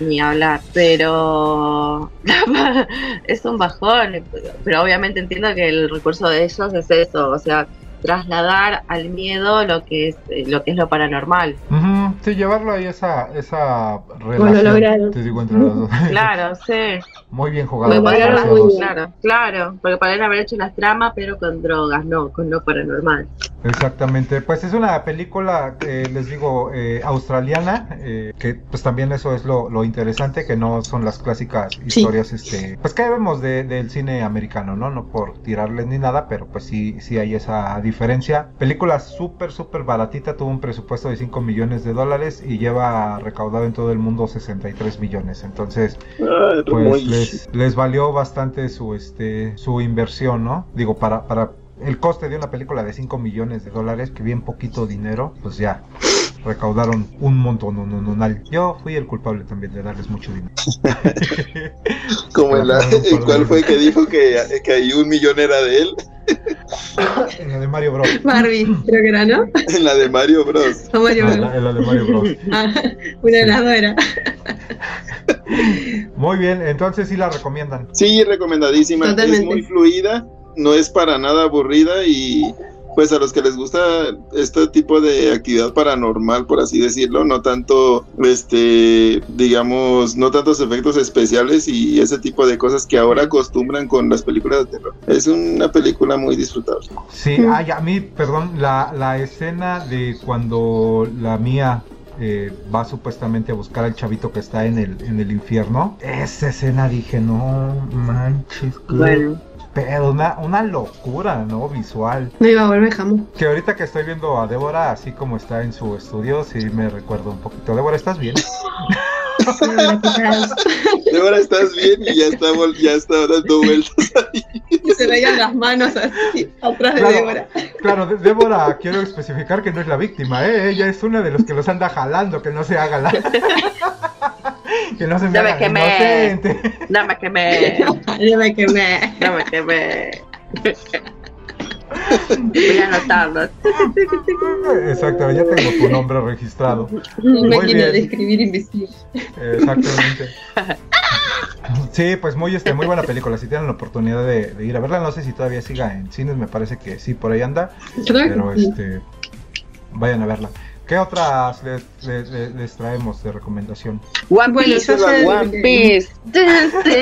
ni hablar, pero es un bajón, pero obviamente entiendo que el recurso de ellos es eso, o sea, trasladar al miedo lo que es eh, lo que es lo paranormal. Sí, llevarlo ahí esa, esa relación. lograron. Te digo entre los dos. Claro, sí, Muy bien jugado. Muy bien. claro, claro, porque podrían haber hecho una trama pero con drogas, no, con lo paranormal. Exactamente, pues es una película, eh, les digo, eh, australiana, eh, que pues también eso es lo, lo interesante, que no son las clásicas Sí. historias, este, pues que vemos de- del cine americano, ¿no? No por tirarles ni nada, pero pues sí, sí hay esa diferencia. Película súper, súper baratita, tuvo un presupuesto de 5 millones de dólares y lleva recaudado en todo el mundo 63 millones, entonces Ah, pues les, les valió bastante su este su inversión, ¿no? Digo, para, para el coste de una película de 5 millones de dólares, que bien poquito dinero, pues ya recaudaron un montón, no, no, no, no. Yo fui el culpable también de darles mucho dinero. Como en la, ¿en ¿cuál fue que dijo que, que ahí un millón era de él? En la de Mario Bros. Barbie, creo que era, ¿no? En la de Mario Bros. O Mario No, en Bros. la, en la de Mario Bros. Ah, una de las dos era. Muy bien, entonces sí la recomiendan. Sí, recomendadísima. Totalmente. Es muy fluida, no es para nada aburrida y pues a los que les gusta este tipo de actividad paranormal, por así decirlo, no tanto, este, digamos, no tantos efectos especiales y ese tipo de cosas que ahora acostumbran con las películas de terror. Es una película muy disfrutable. Sí, ay, a mí, perdón, la, la escena de cuando la mía eh, va supuestamente a buscar al chavito que está en el, en el infierno, esa escena dije, no manches, qué Bueno, pedo, una, una locura, ¿no? Visual. No iba a volver jamás. Que ahorita que estoy viendo a Débora, así como está en su estudio, sí me recuerdo un poquito. Débora, ¿estás bien? Ahora estás bien y ya está, ya está dando vueltas. Se veían las manos así atrás de Claro. Débora. Claro, Débora, quiero especificar que no es la víctima, ¿eh? Ella es una de los que los anda jalando, que no se haga la... que no se me haga quemé. inocente. que me, Yo me quemé. que me. Voy a anotarlo. Exacto, ya tengo tu nombre registrado. Máquina bien. de escribir invisible. Exactamente. Sí, pues muy este, muy buena película. Si tienen la oportunidad de, de ir a verla, no sé si todavía siga en cines, me parece que sí, por ahí anda. Pero este, vayan a verla. ¿Qué otras les, les- les- les traemos de recomendación? One Bueno, Piece, sé One que- Piece.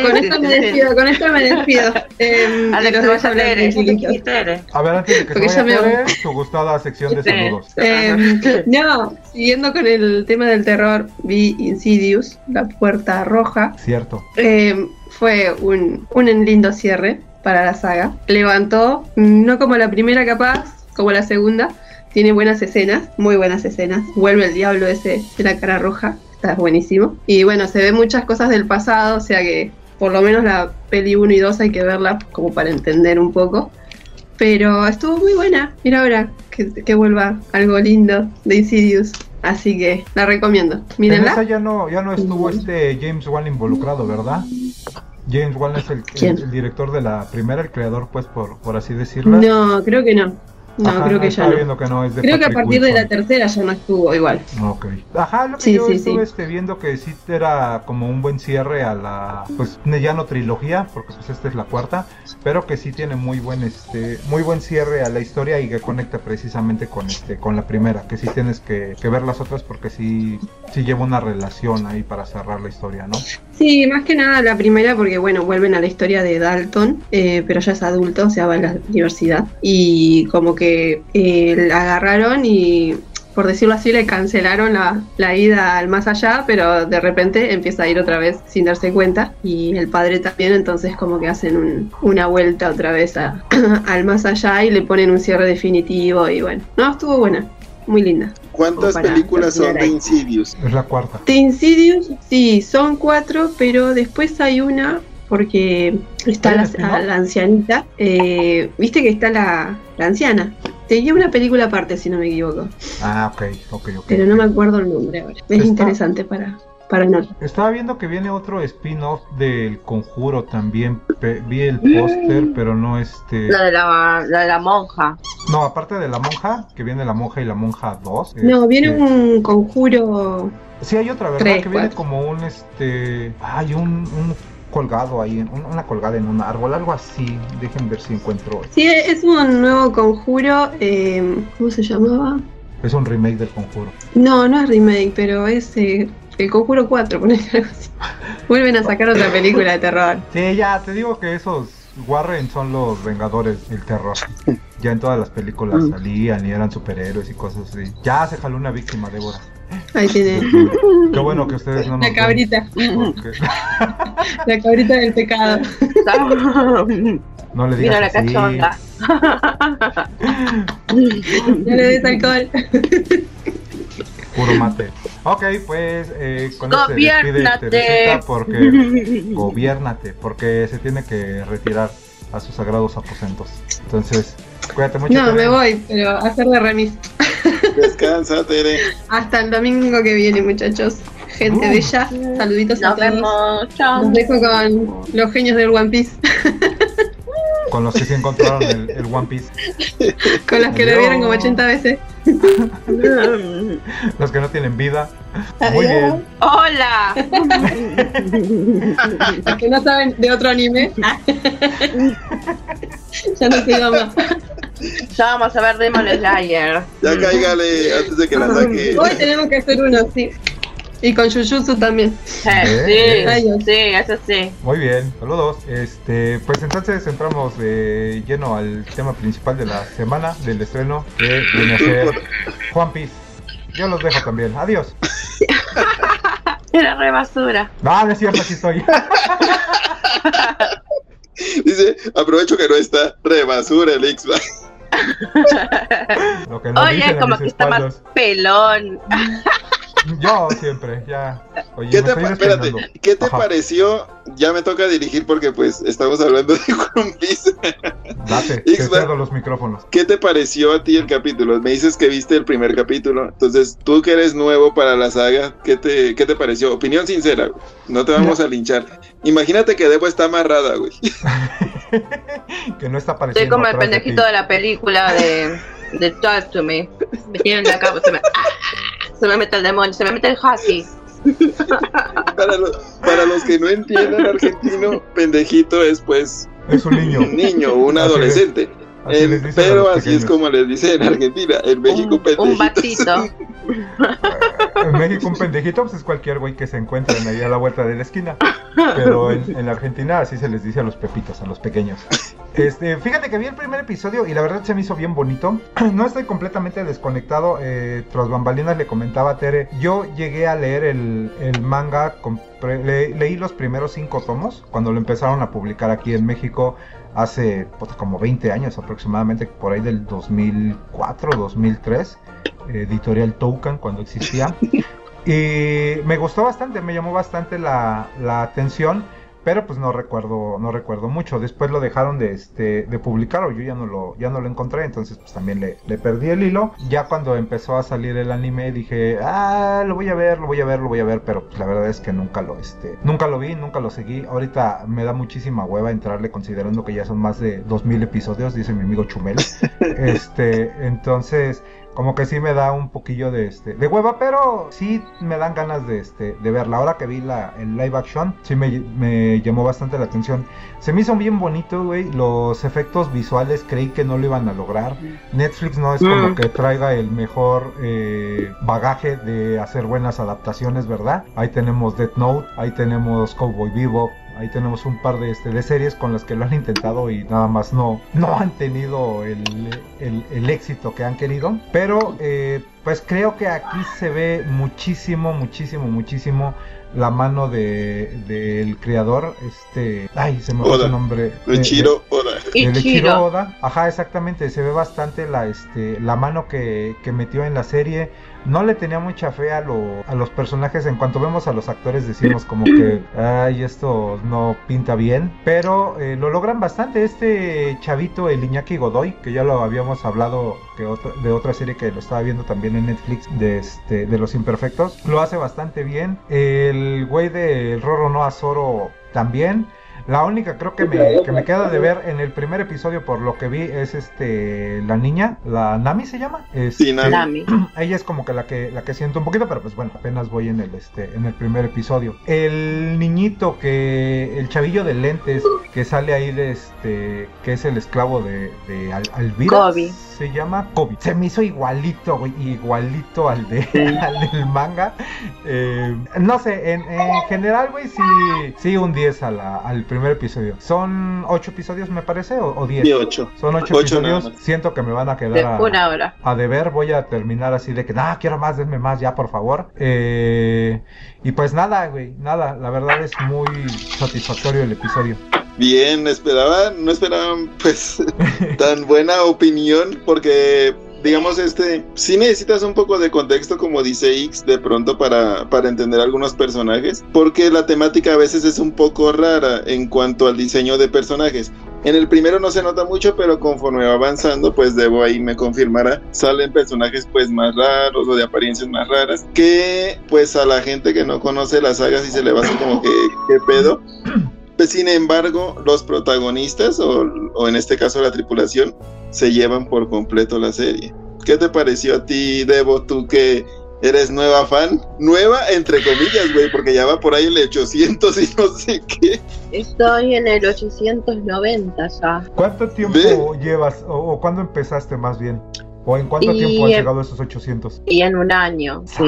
Con esto me despido, con esto me despido. Eh, los te dejo vas a leer, ¿eh? A ver, antes de que se Porque vaya ya me su gustada sección de Sí. saludos. Eh, no, siguiendo con el tema del terror, vi Insidious, La Puerta Roja. Cierto. Eh, fue un, un lindo cierre para la saga. Levantó, no como la primera capaz, como la segunda. Tiene buenas escenas, muy buenas escenas. Vuelve el diablo ese de la cara roja, está buenísimo. Y bueno, se ven muchas cosas del pasado, o sea que por lo menos la peli 1 y 2 hay que verla como para entender un poco. Pero estuvo muy buena. Mira ahora que, que vuelva algo lindo de Insidious. Así que la recomiendo. En esa Mírenla. ya no, ya no estuvo este James Wan involucrado, ¿verdad? James Wan es el, el- el director de la primera, el creador, pues, por, por así decirlo. No, creo que no. No, Ajá, creo que ya no. viendo que no es de Creo que a partir de la tercera ya no estuvo igual. Ok. Ajá, lo que Sí, yo sí, estuve sí. este, viendo que sí era como un buen cierre a la, pues ya no trilogía, porque pues esta es la cuarta, pero que sí tiene muy buen este, muy buen cierre a la historia y que conecta precisamente con este, con la primera, que sí tienes que, que ver las otras porque sí, sí lleva una relación ahí para cerrar la historia, ¿no? Sí, más que nada la primera porque, bueno, vuelven a la historia de Dalton, eh, pero ya es adulto, o sea, va a la universidad. Y como que eh, la agarraron y por decirlo así, le cancelaron la, la ida al más allá, pero de repente empieza a ir otra vez sin darse cuenta. Y el padre también, entonces como que hacen un- una vuelta otra vez al más allá y le ponen un cierre definitivo. Y bueno, no, estuvo buena, muy linda. ¿Cuántas películas son de. Insidious? Es la cuarta. De Insidious, sí, son cuatro, pero después hay una, porque está ¿Hay un la, a la ancianita. eh, Viste que está la, la anciana. Tenía una película aparte, si no me equivoco, Ah, ok, ok, ok. pero no me acuerdo el nombre ahora. Es Está- interesante para, para. Estaba viendo que viene otro spin-off del Conjuro también. Pe- vi el póster, pero no este. La de la, la de la monja. No, aparte de la monja, que viene la monja y la monja 2. No, viene este, un conjuro. Sí, hay otra, ¿verdad? tres, que viene como un este. Hay un, un colgado ahí, un- una colgada en un árbol, algo así. Dejen ver si encuentro. Sí, es un nuevo conjuro. eh, ¿Cómo se llamaba? Es un remake del Conjuro. No, no es remake, pero es eh, el conjuro 4, ponele algo así. Vuelven a sacar otra película de terror. Sí, ya, te digo que esos Warren son los vengadores del terror. Ya en todas las películas Mm. salían y eran superhéroes y cosas así. Ya se jaló una víctima, Débora. Ahí tiene Qué bueno que ustedes no nos la ven, cabrita, porque la cabrita del pecado. no le Mira digas la así. cachonda. No le des alcohol. Puro mate. Ok, pues eh, con eso se despide Gobiérnate. Teresita porque gobiérnate, porque se tiene que retirar a sus sagrados aposentos. Entonces, cuídate mucho. No, Tere. me voy, pero a hacer de remis. Descansa, Tere. Hasta el domingo que viene, muchachos. Gente Uh. bella, saluditos a Nos todos. vemos. Chao. Los dejo con los genios del One Piece, Con los que se encontraron el, el One Piece. con los que lo vieron como 80 veces. Los que no tienen vida. Muy bien. Hola. Los que no saben de otro anime. ya no sigo más. Ya vamos a ver Demon Slayer. Ya cáigale antes de que la saque. Hoy tenemos que hacer uno, sí. Y con Jujutsu también. Sí. Ay, sí, Dios. sí, eso sí. Muy bien, saludos. Este, pues entonces entramos de lleno al tema principal de la semana del estreno, que viene a ser One Piece. Yo los dejo también. Adiós. Era re basura. No, no es cierto, aquí estoy. Dice, aprovecho que no está re basura el Xbox. Lo que no Oye, como que está más pelón. Yo siempre, ya. Oye, ¿Qué te, espérate. ¿qué te Ajá. pareció? Ya me toca dirigir porque pues estamos hablando de One Piece. Date, te cedo los micrófonos. ¿Qué te pareció a ti el capítulo? Me dices que viste el primer capítulo. Entonces, tú que eres nuevo para la saga, ¿qué te, qué te pareció? Opinión sincera, güey. No te vamos a linchar. Imagínate que Debo está amarrada, güey. que no está Estoy apareciendo. como el de pendejito de la película de, de Talk to Me. Me tienen la cama, se me, mete el demonio, se me mete el husky. Para, lo- para los que no entiendan argentino, pendejito es pues Es un niño. un niño, un adolescente. Así les a pero así es como les dicen en Argentina. En México, Un, pendejito. un batito. En México un pendejito pues es cualquier güey que se encuentren ahí a la vuelta de la esquina. Pero en, en la Argentina así se les dice a los pepitos, a los pequeños. Este, fíjate que vi el primer episodio y la verdad se me hizo bien bonito. No estoy completamente desconectado. Eh, tras bambalinas le comentaba a Tere. Yo llegué a leer el, el manga, compré- le- leí los primeros cinco tomos cuando lo empezaron a publicar aquí en México hace como 20 años aproximadamente, por ahí del 2004, 2003 editorial Toucan cuando existía. Y me gustó bastante, me llamó bastante la, la atención, pero pues no recuerdo, no recuerdo mucho. Después lo dejaron de este de publicar o yo ya no lo, ya no lo encontré, entonces pues también le, le perdí el hilo. Ya cuando empezó a salir el anime dije, ah, lo voy a ver, lo voy a ver, lo voy a ver, pero pues la verdad es que nunca lo, este, nunca lo vi, nunca lo seguí. Ahorita me da muchísima hueva entrarle considerando que ya son más de 2000 episodios, dice mi amigo Chumel. Este, entonces, como que sí me da un poquillo de este de hueva, pero sí me dan ganas de este de verla. Ahora que vi la el live action, sí me, me llamó bastante la atención. Se me hizo bien bonito, güey. Los efectos visuales creí que no lo iban a lograr. Netflix no es como Mm. que traiga el mejor eh, bagaje de hacer buenas adaptaciones, ¿verdad? Ahí tenemos Death Note, ahí tenemos Cowboy Bebop, Ahí tenemos un par de, este, de series con las que lo han intentado y nada más no, no han tenido el, el- el éxito que han querido. Pero eh, pues creo que aquí se ve muchísimo, muchísimo, muchísimo la mano de del creador, este, ay, se me fue su nombre. De Eh, Chiro Oda. de- de Ichiro. Ichiro Oda. Ajá, exactamente, se ve bastante la este la mano que, que metió en la serie. No le tenía mucha fe a, lo- a los personajes. En cuanto vemos a los actores, decimos como que, ay, esto no pinta bien. Pero eh, lo logran bastante. Este chavito, el Iñaki Godoy, que ya lo habíamos hablado de otra serie que lo estaba viendo también en Netflix, de, este, de Los Imperfectos, lo hace bastante bien. El güey de Roro no Azoro también. La única creo que me, que me queda de ver en el primer episodio por lo que vi es este la niña, la Nami se llama. Este, Sí, Nami. Ella es como que la que la que siento un poquito, pero pues bueno, apenas voy en el este en el primer episodio. El niñito que el chavillo de lentes que sale ahí de este que es el esclavo de, de Al- Alvira Kobe. Se llama Kobe. Se me hizo igualito, güey, igualito al de al del manga. Eh, no sé, en, en general, güey, sí sí un 10 a la- al primer episodio. Son 8 episodios me parece o, o 10. Y ocho. Son 8 Ocho nada episodios. más. Siento que me van a quedar De a- una hora. a deber, voy a terminar así de que, ah, quiero más, denme más ya, por favor. Eh, y pues nada, güey, nada, la verdad es muy satisfactorio el episodio. Bien, esperaba, no esperaban pues tan buena opinión porque digamos este, sí necesitas un poco de contexto como dice X de pronto para, para entender algunos personajes porque la temática a veces es un poco rara en cuanto al diseño de personajes. En el primero no se nota mucho, pero conforme va avanzando, pues Debo ahí me confirmará, salen personajes pues más raros o de apariencias más raras, que pues a la gente que no conoce la saga sí se le va a hacer como que, ¿qué pedo? Pues, sin embargo, los protagonistas, o, o en este caso la tripulación, se llevan por completo la serie. ¿Qué te pareció a ti, Debo, tú que eres nueva fan? Nueva, entre comillas, güey, porque ya va por ahí el 800 y no sé qué. Estoy en el 890 ya. ¿Cuánto tiempo llevas o, o cuándo empezaste más bien? ¿O en cuánto Y, tiempo has eh, llegado a esos 800? Y en un año, sí.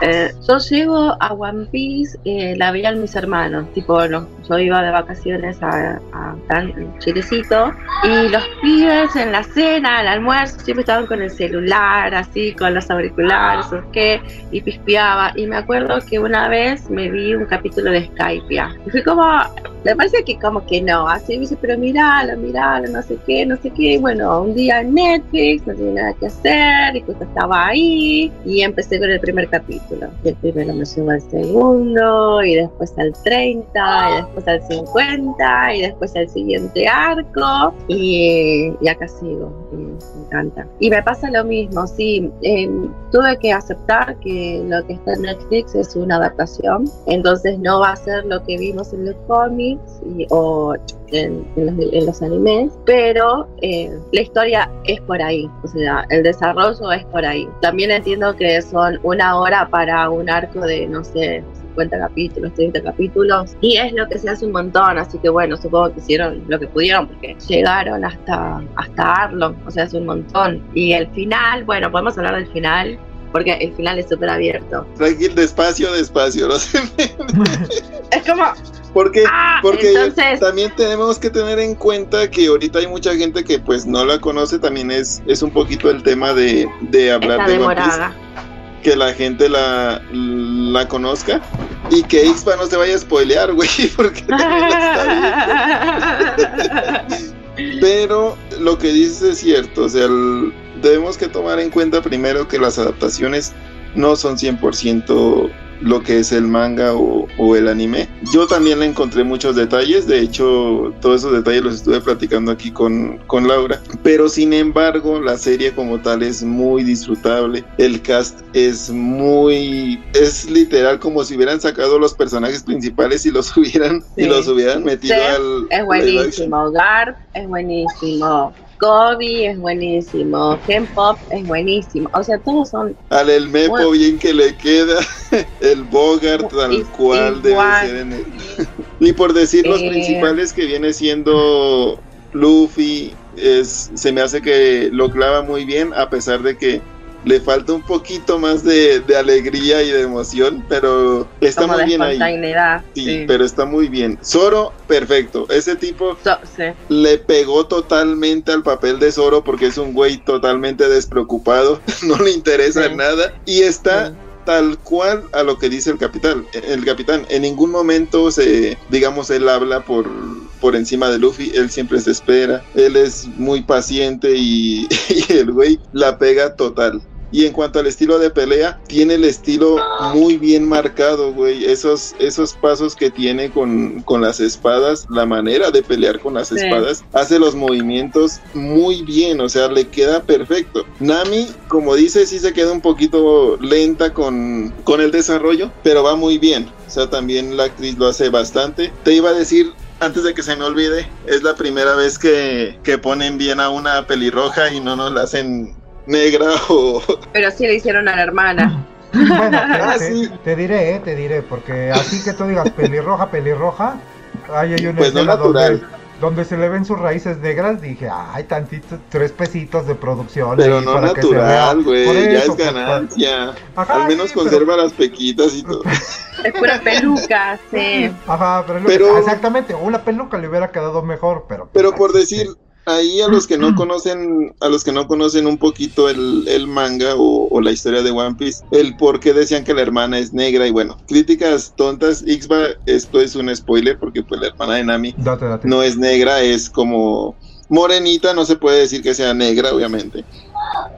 Eh, yo llego a One Piece, eh, la veían mis hermanos, tipo, no, yo iba de vacaciones a, a, tan- Chilecito y los pibes en la cena, al almuerzo, siempre estaban con el celular, así, con los auriculares, o qué, y pispeaba. Y me acuerdo que una vez me vi un capítulo de Skype, y fui como, me parece que como que no, así me dice, pero miralo, miralo, no sé qué, no sé qué. Y bueno, un día en Netflix, no nada que hacer, y justo estaba ahí, y empecé con el primer capítulo. Y el primero me llevó al segundo, y después al 30, y después al 50, y después al siguiente arco, y, y acá sigo, y me encanta. Y me pasa lo mismo, sí, eh, tuve que aceptar que lo que está en Netflix es una adaptación, entonces no va a ser lo que vimos en los cómics y- o en, los, en animes, pero eh, la historia es por ahí, o sea, el desarrollo es por ahí. También entiendo que son una hora para un arco de, no sé, 50 capítulos, 30 capítulos, y es lo que se hace un montón, así que bueno, supongo que hicieron lo que pudieron, porque llegaron hasta, hasta Arlong, o sea, es un montón. Y el final, bueno, podemos hablar del final, porque el final es súper abierto. Tranquil, despacio, despacio, no se me... Es como, Porque, ah, porque entonces, también tenemos que tener en cuenta que ahorita hay mucha gente que pues no la conoce, también es, es un poquito el tema de, de hablar de One Piece, demorada. que la gente la, la conozca y que Ixpa no se vaya a spoilear, güey, porque está. Pero lo que dices es cierto, o sea, el- debemos que tomar en cuenta primero que las adaptaciones no son 100% lo que es el manga o, o el anime. Yo también le encontré muchos detalles, de hecho todos esos detalles los estuve platicando aquí con, con Laura, pero sin embargo la serie como tal es muy disfrutable, el cast es muy, es literal como si hubieran sacado los personajes principales y los hubieran, y los hubieran metido Sí, al... Es buenísimo, Garp es buenísimo, Kobe es buenísimo, Ken Pop es buenísimo, o sea, todos son Al el Mepo Bueno. bien que le queda, el Bogart tal cual debe igual. ser en el... y por decir los Eh. principales que viene siendo Luffy, es, se me hace que lo clava muy bien a pesar de que le falta un poquito más de, de alegría y de emoción, pero está Como muy de bien ahí. Sí, Sí. pero está muy bien. Zoro, perfecto. Ese tipo So- sí. le pegó totalmente al papel de Zoro porque es un güey totalmente despreocupado, no le interesa Sí. nada y está tal cual a lo que dice el capitán. El capitán en ningún momento se, digamos, él habla por por encima de Luffy, él siempre se espera, él es muy paciente y, y el güey la pega total. Y en cuanto al estilo de pelea, tiene el estilo muy bien marcado, güey. Esos, esos pasos que tiene con, con las espadas, la manera de pelear con las Sí. espadas, hace los movimientos muy bien, o sea, le queda perfecto. Nami, como dice, sí se queda un poquito lenta con, con el desarrollo, pero va muy bien. O sea, también la actriz lo hace bastante. Te iba a decir antes de que se me olvide, es la primera vez que, que ponen bien a una pelirroja y no nos la hacen negra o... Pero sí le hicieron a la hermana. Bueno, Ah, te- sí. te diré, eh, te diré, porque así que tú digas pelirroja, pelirroja, ahí hay una Pues no escena natural. donde, donde se le ven sus raíces negras, dije, ay, tantito, tres pesitos de producción. Pero no para que se natural, vea". güey, ya es pues, ganancia. Ajá, Al menos sí, pero- conserva las pequitas y todo. Es pura peluca, sí. Ajá, pero, exactamente, una peluca le hubiera quedado mejor, pero. Pero por sí. decir, ahí a los que no conocen, a los que no conocen un poquito el, el manga o, o la historia de One Piece, el por qué decían que la hermana es negra y bueno, críticas tontas, Ixba, esto es un spoiler porque pues la hermana de Nami Date, date. no es negra, es como morenita, no se puede decir que sea negra, obviamente.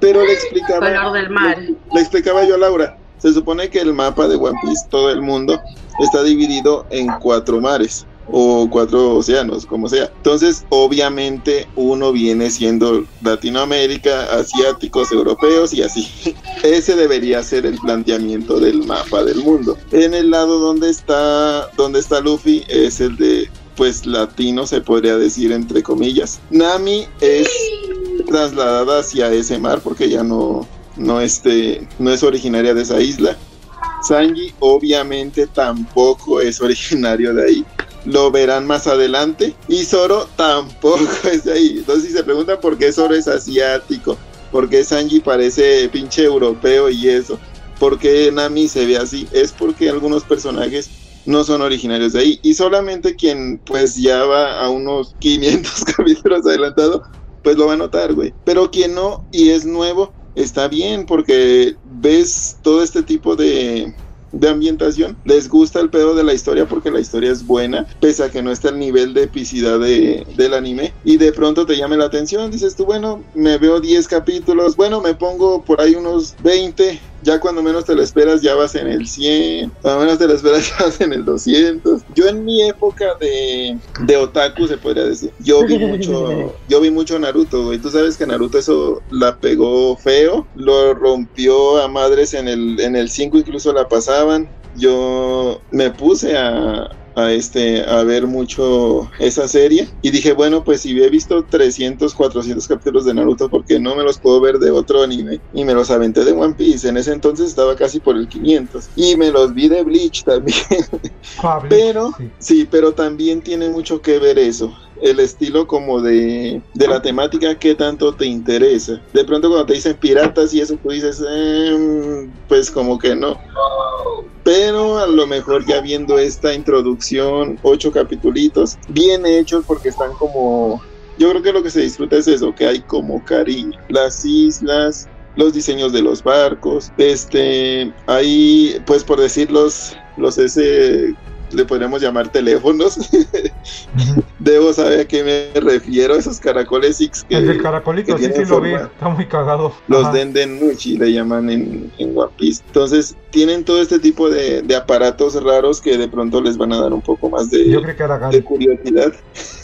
Pero le explicaba, Color del mar. le explicaba yo a Laura, se supone que el mapa de One Piece, todo el mundo, está dividido en cuatro mares o cuatro océanos, como sea. Entonces, obviamente, uno viene siendo Latinoamérica, asiáticos, europeos y así. Ese debería ser el planteamiento del mapa del mundo. En el lado donde está, donde está Luffy es el de pues latino se podría decir entre comillas. Nami es trasladada hacia ese mar porque ya no no este no es originaria de esa isla. Sanji obviamente tampoco es originario de ahí. Lo verán más adelante. Y Zoro tampoco es de ahí. Entonces si se preguntan por qué Zoro es asiático, por qué Sanji parece pinche europeo y eso, por qué Nami se ve así, es porque algunos personajes no son originarios de ahí. Y solamente quien pues ya va a unos 500 capítulos adelantado, pues lo va a notar, güey. Pero quien no y es nuevo, está bien porque ves todo este tipo de, de ambientación. Les gusta el pedo de la historia porque la historia es buena, pese a que no está al nivel de epicidad de, del anime. Y de pronto te llame la atención, dices tú, bueno, me veo 10 capítulos, bueno, me pongo por ahí unos 20. Ya cuando menos te lo esperas ya vas en el 100, cuando menos te lo esperas ya vas en el 200. Yo en mi época de, de otaku se podría decir, yo vi mucho, yo vi mucho Naruto, güey. Tú sabes que Naruto eso la pegó feo, lo rompió a madres en el en el 5 incluso la pasaban. Yo me puse a, a este a ver mucho esa serie. Y dije bueno pues si he visto 300 400 capítulos de Naruto porque no me los puedo ver de otro anime y me los aventé de One Piece. En ese entonces estaba casi por el 500 y me los vi de Bleach también. Ah, Bleach, pero sí. sí pero también tiene mucho que ver eso el estilo como de, de la temática que tanto te interesa. De pronto cuando te dicen piratas y eso tú dices, "Em, pues como que no. Pero a lo mejor ya viendo esta introducción, ocho capitulitos, bien hechos porque están como... Yo creo que lo que se disfruta es eso, que hay como cariño. Las islas, los diseños de los barcos, este, hay, pues por decir los, los ese, le podríamos llamar teléfonos. Debo saber a qué me refiero, esos caracoles X que El caracolito, que sí, sí lo vi, está muy cagado. los Ajá. Denden Muchi le llaman en, en One Piece. Entonces, tienen todo este tipo de, de aparatos raros que de pronto les van a dar un poco más de, Yo creo que de curiosidad.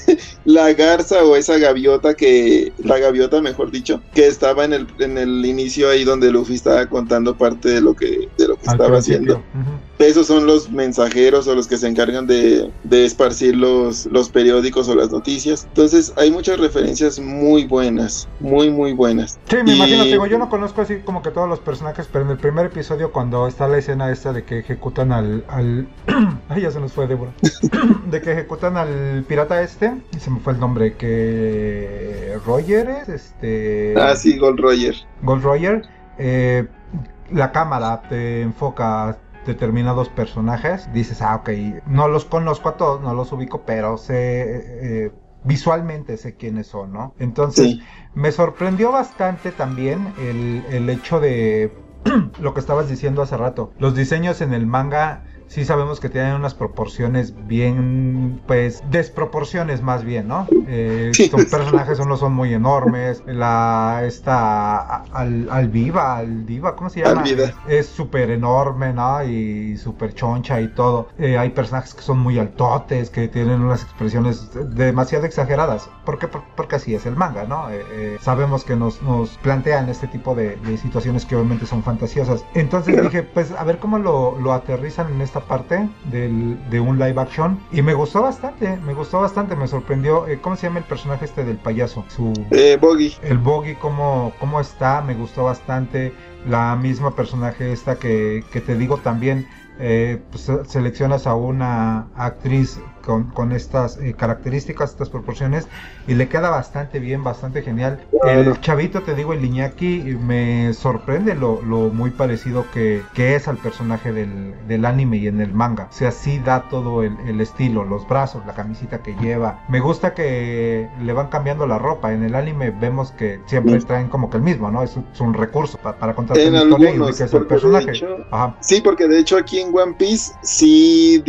la garza o esa gaviota que, la gaviota mejor dicho, que estaba en el, en el inicio ahí donde Luffy estaba contando parte de lo que, de lo que al estaba principio. haciendo. Esos son los mensajeros o los que se encargan de, de esparcir los, los periódicos o las noticias. Entonces hay muchas referencias muy buenas, muy muy buenas. Sí, me Y- imagino, digo, yo no conozco así como que todos los personajes, pero en el primer episodio cuando está la escena esta de que ejecutan al... al... Ay, ya se nos fue Débora. de que ejecutan al pirata este, y se me fue el nombre, que... Roger es, este... Ah, sí, Gold Roger. Gold Roger, eh, la cámara te enfoca determinados personajes, dices, ah, ok, no los conozco a todos, no los ubico, pero sé, eh, visualmente sé quiénes son, ¿no? Entonces, Sí. me sorprendió bastante también el, el hecho de lo que estabas diciendo hace rato. Los diseños en el manga sí sabemos que tienen unas proporciones bien, pues, desproporciones más bien, ¿no? Eh. Son personajes, unos son muy enormes. La, esta, al, Alviva, Aldiva, ¿cómo se llama? Alvida. Es súper enorme, ¿no? Y súper choncha y todo. Eh, hay personajes que son muy altotes, que tienen unas expresiones demasiado exageradas. ¿Por qué? Por- Porque así es el manga, ¿no? Eh, eh, sabemos que nos, nos plantean este tipo de, de situaciones que obviamente son fantasiosas. Entonces dije, pues a ver cómo lo, lo aterrizan en esta parte del, de un live action. Y me gustó bastante, me gustó bastante, me sorprendió. Eh, ¿Cómo se llama el personaje este del payaso? Su... Eh, Boggy. El Boggy, cómo, cómo está, me gustó bastante. La misma personaje esta que, que te digo también, eh, pues, seleccionas a una actriz con, con estas eh, características, estas proporciones, y le queda bastante bien, bastante genial. El chavito, te digo, el Iñaki, me sorprende lo, lo muy parecido que, que es al personaje del, del anime y en el manga. O sea, sí da todo el, el estilo, los brazos, la camisita que lleva. Me gusta que le van cambiando la ropa. En el anime vemos que siempre traen como que el mismo, ¿no? Es, un- es un recurso pa- para contar En y el personaje. hecho- Ajá. Sí, porque de hecho aquí en One Piece, sí,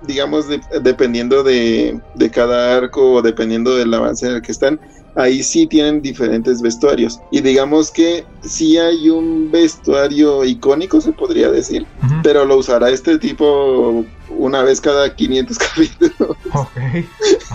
digamos, de- dependiendo de, de cada arco o dependiendo del avance en el que están, ahí sí tienen diferentes vestuarios. Y digamos que sí hay un vestuario icónico, se podría decir, pero lo usará este tipo una vez cada 500 capítulos. Ok,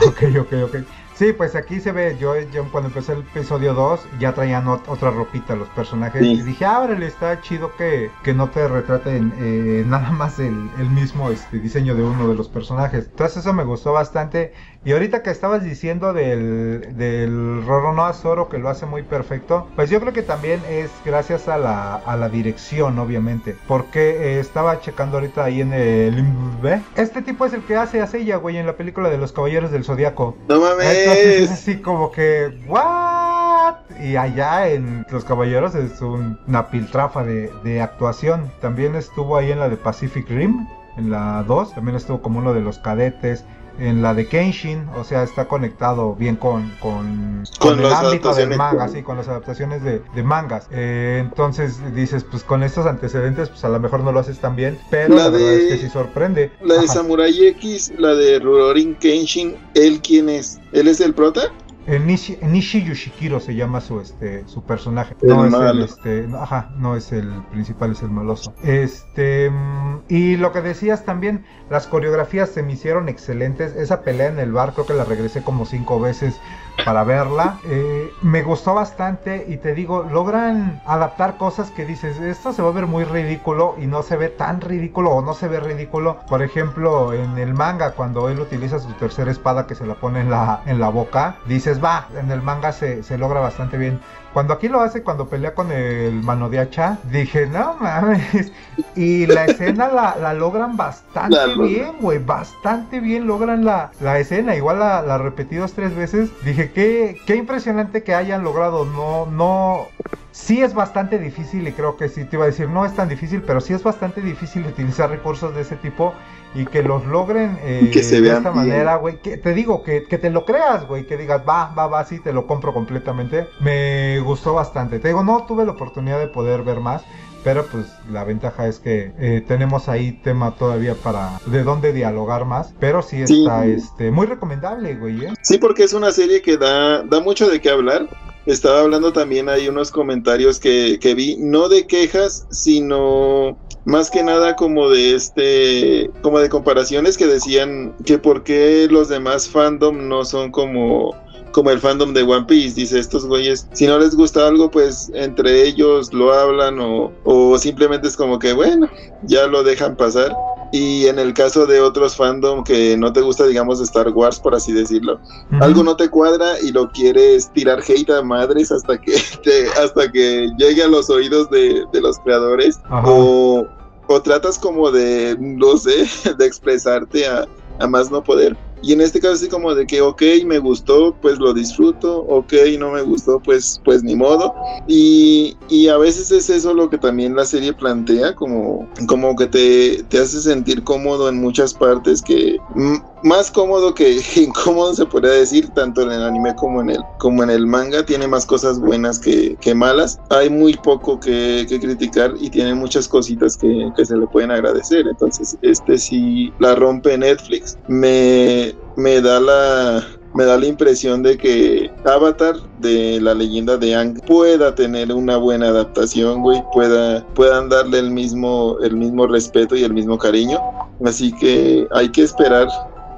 ok, ok, ok. Sí, pues aquí se ve, yo, yo cuando empecé el episodio 2 ya traían ot- otra ropita los personajes Sí. y dije, ah, órale, está chido que, que no te retraten eh, nada más el, el mismo este, diseño de uno de los personajes. Entonces eso me gustó bastante. Y ahorita que estabas diciendo del, del Roronoa Zoro que lo hace muy perfecto, pues yo creo que también es gracias a la, a la dirección, obviamente. Porque eh, estaba checando ahorita ahí en el IMDb. Este tipo es el que hace a Seiya, güey, en la película de los Caballeros del Zodiaco. No Entonces es mames. así como que, ¿what? Y allá en Los Caballeros es un- una piltrafa de, de actuación. También estuvo ahí en la de Pacific Rim, en la 2. También estuvo como uno de los cadetes. En la de Kenshin, o sea, está conectado bien con, con, Con con el ámbito del manga, sí, con las adaptaciones de, de mangas. Eh, entonces dices, pues con estos antecedentes, pues a lo mejor no lo haces tan bien, pero La la, verdad de- es que sí sorprende. La de. Samurai X, la de Rurorin Kenshin, ¿él quién es? ¿Él es el prota? Eh, Nishi, Nishi Yoshikiro se llama su este su personaje. El no es el este, no, ajá, no es el principal, es el maloso. Este mm, y lo que decías también, las coreografías se me hicieron excelentes. Esa pelea en el bar creo que la regresé como cinco veces para verla. Eh, me gustó bastante y te digo, logran adaptar cosas que dices, esto se va a ver muy ridículo y no se ve tan ridículo o no se ve ridículo. Por ejemplo, en el manga, cuando él utiliza su tercera espada que se la pone en la, en la boca, dices, va, en el manga se, se logra bastante bien. Cuando aquí lo hace, cuando pelea con el mano de hacha, dije, no mames. Y la escena la, la logran bastante La bien, güey. Bastante bien logran la, la escena. Igual la, la repetidos tres veces. Dije, qué, qué impresionante que hayan logrado. No, no. Sí es bastante difícil y creo que sí te iba a decir, no es tan difícil, pero sí es bastante difícil utilizar recursos de ese tipo y que los logren eh, Que se de esta bien. manera, güey. Que te digo, que, que te lo creas, güey, que digas, va, va, va, sí, te lo compro completamente. Me gustó bastante. Te digo, no tuve la oportunidad de poder ver más. Pero pues la ventaja es que eh, tenemos ahí tema todavía para de dónde dialogar más. Pero sí Sí. está este muy recomendable, güey. ¿eh? Sí, porque es una serie que da, da mucho de qué hablar. Estaba hablando también hay unos comentarios que, que vi, no de quejas, sino más que nada como de este, como de comparaciones que decían que por qué los demás fandom no son como como el fandom de One Piece, dice estos güeyes, si no les gusta algo, pues entre ellos lo hablan o, o simplemente es como que bueno, ya lo dejan pasar. Y en el caso de otros fandom que no te gusta, digamos, Star Wars, por así decirlo, algo no te cuadra y lo quieres tirar hate a madres hasta que te- hasta que llegue a los oídos de, de los creadores o, o tratas como de no sé de expresarte a, a más no poder Y en este caso así como de que, ok, me gustó, pues lo disfruto, ok, no me gustó, pues, pues ni modo. Y, y a veces es eso lo que también la serie plantea, como, como que te, te hace sentir cómodo en muchas partes, que más cómodo que incómodo se podría decir, tanto en el anime como en el, como en el manga, tiene más cosas buenas que, que malas. Hay muy poco que, que criticar y tiene muchas cositas que, que se le pueden agradecer. Entonces, este sí la rompe Netflix. Me, me da la me da la impresión de que Avatar de la leyenda de Ang pueda tener una buena adaptación, güey, pueda, puedan darle el mismo, el mismo respeto y el mismo cariño. Así que hay que esperar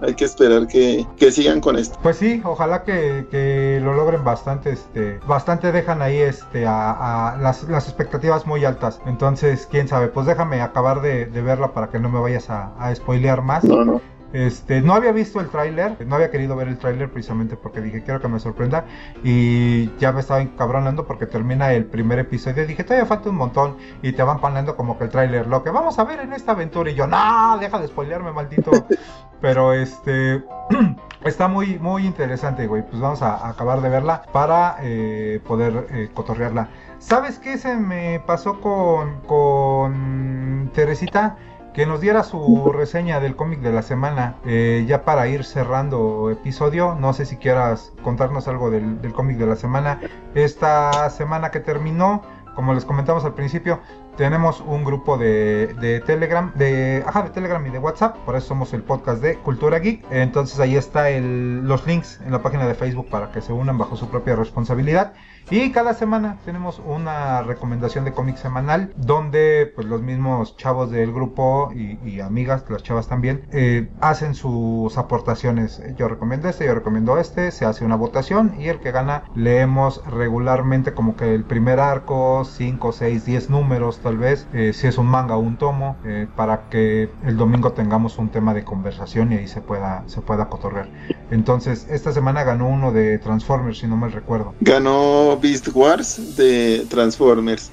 hay que esperar que, que, sigan con esto. Pues sí, ojalá que, que, lo logren bastante, este, bastante dejan ahí este a, a las, las, expectativas muy altas. Entonces, quién sabe, pues déjame acabar de, de verla para que no me vayas a, a spoilear más. No, no. Este, no había visto el tráiler, no había querido ver el tráiler precisamente porque dije quiero que me sorprenda y ya me estaba encabronando porque termina el primer episodio. Y dije todavía falta un montón y te van poniendo como que el tráiler, lo que vamos a ver en esta aventura y yo no, deja de spoilearme maldito, pero este está muy muy interesante güey, pues vamos a, acabar de verla para eh, poder eh, cotorrearla. ¿Sabes qué se me pasó con, con Teresita? Que nos diera su reseña del cómic de la semana, eh, ya para ir cerrando episodio. No sé si quieras contarnos algo del, del cómic de la semana. Esta semana que terminó, como les comentamos al principio, tenemos un grupo de, de, Telegram, de, ajá, de Telegram y de WhatsApp, por eso somos el podcast de Cultura Geek. Entonces ahí está el, los links en la página de Facebook para que se unan bajo su propia responsabilidad. Y cada semana tenemos una recomendación de cómic semanal donde pues los mismos chavos del grupo y, amigas, las chavas también, eh, hacen sus aportaciones. Yo recomiendo este, yo recomiendo este, se hace una votación y el que gana leemos regularmente como que el primer arco, 5, 6, 10 números tal vez, eh, si es un manga o un tomo, eh, para que el domingo tengamos un tema de conversación y ahí se pueda, se pueda cotorrear. Entonces, esta semana ganó uno de Transformers, si no me recuerdo. Ganó Beast Wars de Transformers.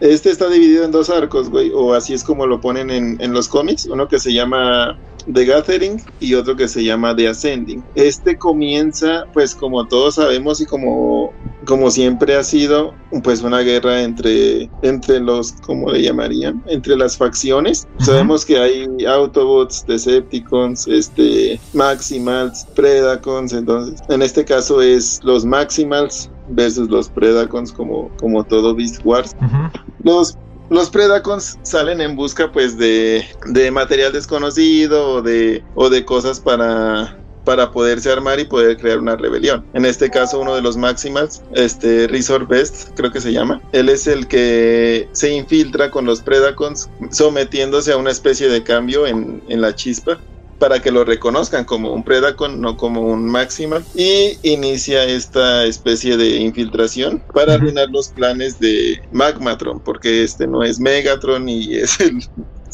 Este está dividido en dos arcos, güey, o así es como lo ponen en, en los cómics. Uno que se llama The Gathering y otro que se llama The Ascending. Este comienza, pues como todos sabemos y como, como siempre ha sido, pues una guerra entre, entre los, ¿cómo le llamarían? Entre las facciones. Uh -huh. Sabemos que hay Autobots, Decepticons, este, Maximals, Predacons, entonces en este caso es los Maximals versus los Predacons como, como todo Beast Wars. Uh -huh. Los los Predacons salen en busca pues de, de material desconocido o de, o de cosas para, para poderse armar y poder crear una rebelión. En este caso, uno de los Maximals, este Resort Best, creo que se llama, él es el que se infiltra con los Predacons, sometiéndose a una especie de cambio en, en la chispa para que lo reconozcan como un Predacon, no como un Maximal, y inicia esta especie de infiltración para arruinar los planes de Magmatron, porque este no es Megatron y es el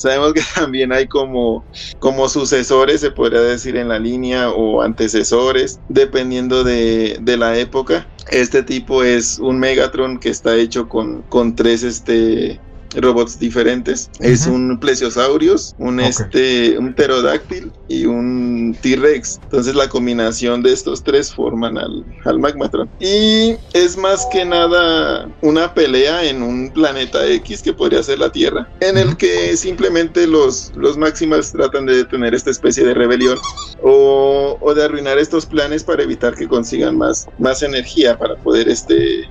sabemos que también hay como, como sucesores, se podría decir en la línea, o antecesores, dependiendo de, de la época. Este tipo es un Megatron que está hecho con, con tres este, robots diferentes. Uh -huh. Es un plesiosaurus, un okay. este, un pterodáctil y un T-Rex. Entonces la combinación de estos tres forman al, al Magmatron. Y es más que nada una pelea en un planeta X que podría ser la Tierra, en el que simplemente los, los Maximals tratan de detener esta especie de rebelión o, o de arruinar estos planes para evitar que consigan más, más energía para poder este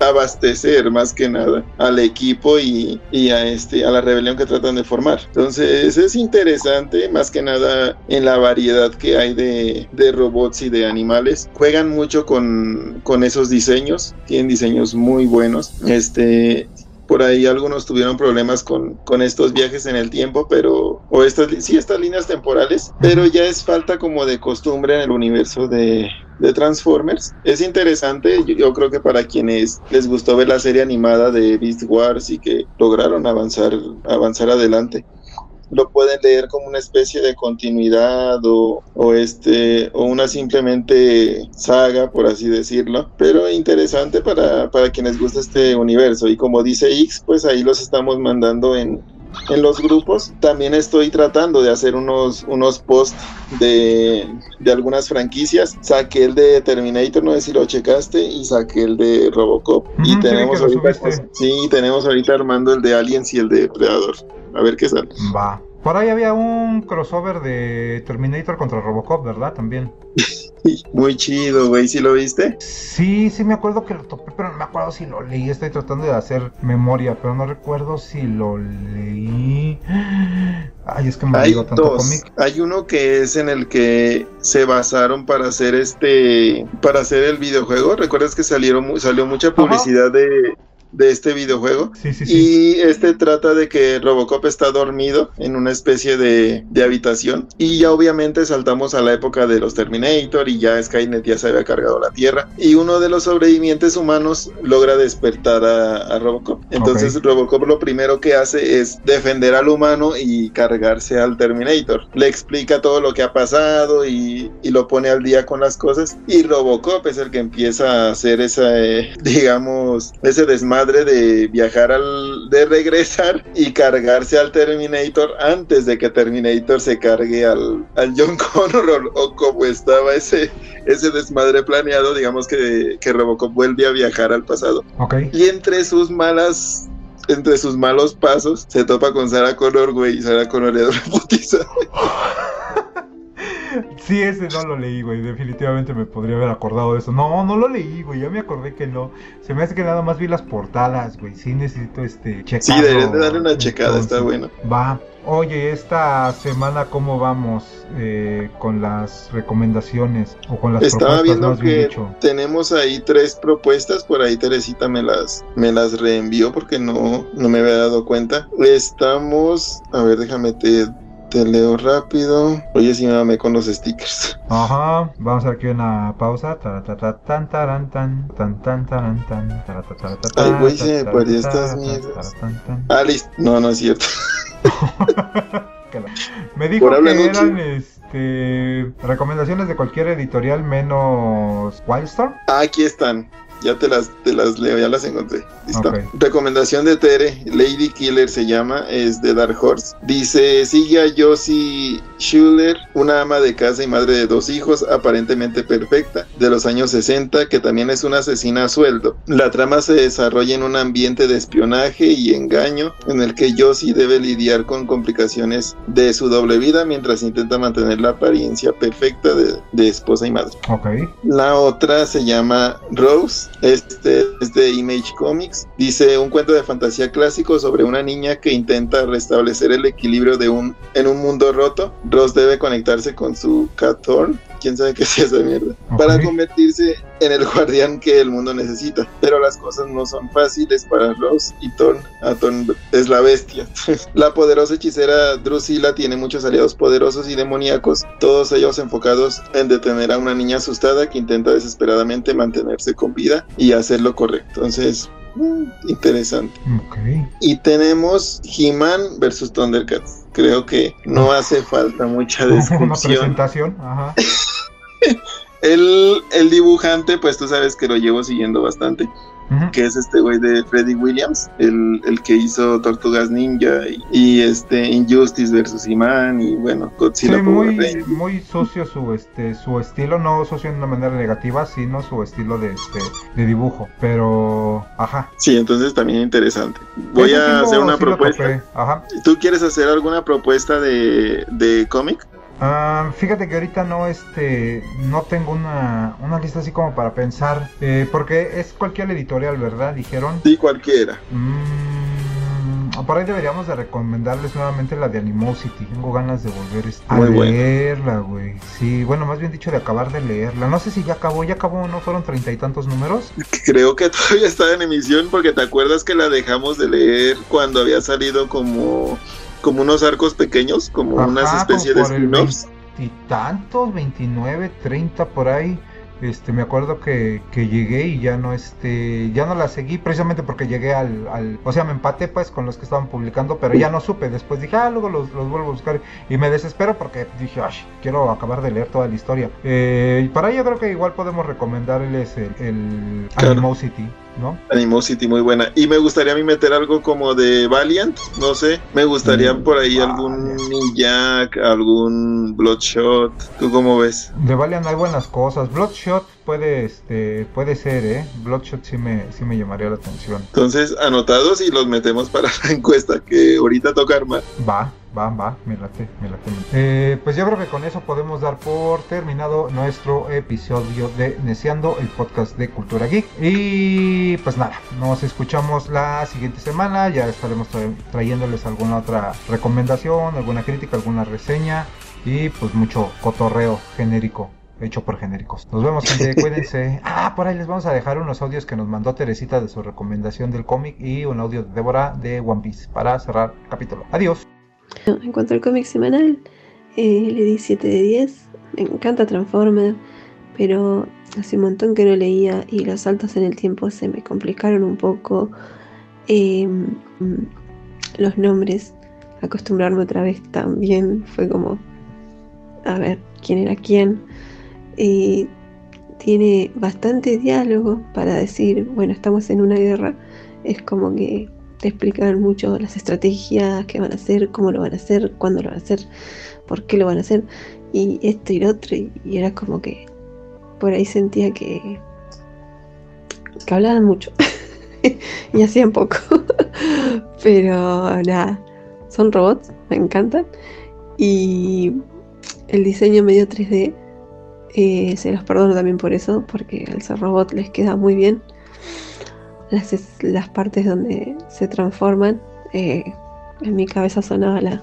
abastecer más que nada al equipo y, y, a este a la rebelión que tratan de formar. Entonces es interesante más que nada en la variedad que hay de, de robots y de animales. Juegan mucho con, con esos diseños, tienen diseños muy buenos. Este por ahí algunos tuvieron problemas con, con estos viajes en el tiempo, pero, o estas, sí, estas líneas temporales, pero ya es falta como de costumbre en el universo de, de Transformers. Es interesante, yo, yo, creo que para quienes les gustó ver la serie animada de Beast Wars y que lograron avanzar, avanzar adelante lo pueden leer como una especie de continuidad o, o, este o una simplemente saga por así decirlo pero interesante para, para quienes gusta este universo. Y como dice X pues ahí los estamos mandando en, en los grupos, también estoy tratando de hacer unos, unos posts de, de algunas franquicias. Saqué el de Terminator, no sé si lo checaste, y saqué el de Robocop. Y tenemos ahorita, sí, tenemos ahorita armando el de Aliens y el de Predador. A ver qué sale. Va. Por ahí había un crossover de Terminator contra Robocop, ¿verdad? También. Muy chido, güey, ¿sí lo viste? Sí, sí me acuerdo que lo topé, pero no me acuerdo si lo leí. Estoy tratando de hacer memoria, pero no recuerdo si lo leí. Ay, es que me Hay tanto dos. cómic. Hay uno que es en el que se basaron para hacer este, para hacer el videojuego. ¿Recuerdas que salieron, salió mucha publicidad de, de este videojuego? Sí, sí, sí. Y este trata de que Robocop está dormido en una especie de, de habitación. Y ya obviamente saltamos a la época de los Terminator y ya Skynet ya se había cargado la Tierra. Y uno de los sobrevivientes humanos logra despertar a, a Robocop. Entonces. Robocop lo primero que hace es defender al humano y cargarse al Terminator. Le explica todo lo que ha pasado y, y lo pone al día con las cosas. Y Robocop es el que empieza a hacer esa, eh, digamos, ese desmadre de viajar al, de regresar y cargarse al Terminator antes de que Terminator se cargue al, al John Connor o, o como estaba ese, ese desmadre planeado, digamos que, que Robocop vuelve a viajar al pasado. Ok. Y entre sus malas, entre sus malos pasos, se topa con Sarah Connor, güey, y Sarah Connor le da una putiza. Sí, ese no lo leí, güey. Definitivamente me podría haber acordado de eso. No, no lo leí, güey. Ya me acordé que no. Se me hace que nada más vi las portadas, güey. Sí, necesito este checarlo. Sí, deberías de darle una checada, está bueno. Va. Oye, esta semana, ¿cómo vamos eh, con las recomendaciones? O con las Estaba propuestas, viendo más bien que dicho. tenemos ahí tres propuestas, por ahí Teresita me las, me las reenvió porque no, no me había dado cuenta. Estamos, a ver, déjame te, te leo rápido. Oye, sí me con los stickers. Ajá, vamos a aquí una pausa. Tan, tan, tan, Ay, güey, se me perdió estas mierdas. Ah, listo. No, no es cierto. Me dijo Por que eran este, recomendaciones de cualquier editorial menos Wildstorm. Ah, aquí están. Ya te las, te las leo, ya las encontré. Listo. Recomendación de Tere, Lady Killer se llama, es de Dark Horse. Dice, sigue a Josie Schuller, una ama de casa y madre de dos hijos, aparentemente perfecta, de los años 60, que también es una asesina a sueldo. La trama se desarrolla en un ambiente de espionaje y engaño, en el que Josie debe lidiar con complicaciones de su doble vida mientras intenta mantener la apariencia perfecta de, de esposa y madre. Ok. La otra se llama Rose, este es de Image Comics. Dice un cuento de fantasía clásico sobre una niña que intenta restablecer el equilibrio de un en un mundo roto. Rose debe conectarse con su Cathorn, quién sabe qué es esa mierda, para convertirse en el guardián que el mundo necesita. Pero las cosas no son fáciles para Rose y Thorn. Ah, Thorn es la bestia. la poderosa hechicera Drusilla tiene muchos aliados poderosos y demoníacos, todos ellos enfocados en detener a una niña asustada que intenta desesperadamente mantenerse con vida y hacer lo correcto. Entonces, mm, interesante. Ok. Y tenemos He-Man versus Thundercats. Creo que no hace falta mucha Una descripción. presentación. Ajá. El, el dibujante, pues tú sabes que lo llevo siguiendo bastante, que es este güey de Freddy Williams, el, el que hizo Tortugas Ninja y, y, este Injustice versus He-Man y bueno, Sí, Godzilla Power muy, muy sucio su este su estilo, no sucio de una manera negativa, sino su estilo de este de dibujo. Pero, ajá. Sí, entonces también interesante. Voy sí a lo- hacer una sí propuesta. Ajá. ¿Tú quieres hacer alguna propuesta de, de cómic? Ah, fíjate que ahorita no este no tengo una, una lista así como para pensar eh, porque es cualquier editorial verdad dijeron. Sí, cualquiera. Mm, por ahí deberíamos de recomendarles nuevamente la de Animosity. Tengo ganas de volver este, a Muy leerla güey. Sí bueno más bien dicho de acabar de leerla. No sé si ya acabó ya acabó no fueron treinta y tantos números. Creo que todavía está en emisión porque te acuerdas que la dejamos de leer cuando había salido como, como unos arcos pequeños, como Ajá, unas especies de como spin-offs. y tantos 29 30 por ahí. Este me acuerdo que, que llegué y ya no este ya no la seguí precisamente porque llegué al, al o sea me empaté pues con los que estaban publicando pero ya no supe. Después dije ah luego los, los vuelvo a buscar y me desespero porque dije ay quiero acabar de leer toda la historia Eh, y para ello creo que igual podemos recomendarles el, el Claro. Animosity ¿no? Animosity muy buena. Y me gustaría a mí meter algo como de Valiant, no sé. Me gustaría Mm, por ahí Valiant. algún Ninja, algún Bloodshot. ¿Tú cómo ves? De Valiant hay buenas cosas. Bloodshot puede, este, puede ser, ¿eh? Bloodshot sí me, sí me llamaría la atención. Entonces, anotados y los metemos para la encuesta que ahorita toca armar. Va, va, va, me late, me late. Eh, pues yo creo que con eso podemos dar por terminado nuestro episodio de Neciando, el podcast de Cultura Geek. Y pues nada, nos escuchamos la siguiente semana. Ya estaremos tra- trayéndoles alguna otra recomendación, alguna crítica, alguna reseña. Y pues mucho cotorreo genérico. Hecho por genéricos. Nos vemos, gente. Cuídense. Ah, por ahí les vamos a dejar unos audios que nos mandó Teresita de su recomendación del cómic y un audio de Débora de One Piece para cerrar el capítulo. Adiós. En cuanto al cómic semanal, eh, le di 7 de 10. Me encanta Transformer, pero hace un montón que no leía y los saltos en el tiempo se me complicaron un poco. Eh, mm, los nombres, acostumbrarme otra vez también fue como, a ver, quién era quién. Y tiene bastante diálogo para decir, bueno, estamos en una guerra. Es como que te mucho las estrategias que van a hacer, cómo lo van a hacer, cuándo lo van a hacer, por qué lo van a hacer, y esto y lo otro, y, y era como que por ahí sentía que, que hablaban mucho y hacían poco, pero nada, son robots, me encantan, y el diseño medio 3D, eh, se los perdono también por eso, porque al ser robot les queda muy bien las, las partes donde se transforman. eh, en mi cabeza sonaba la,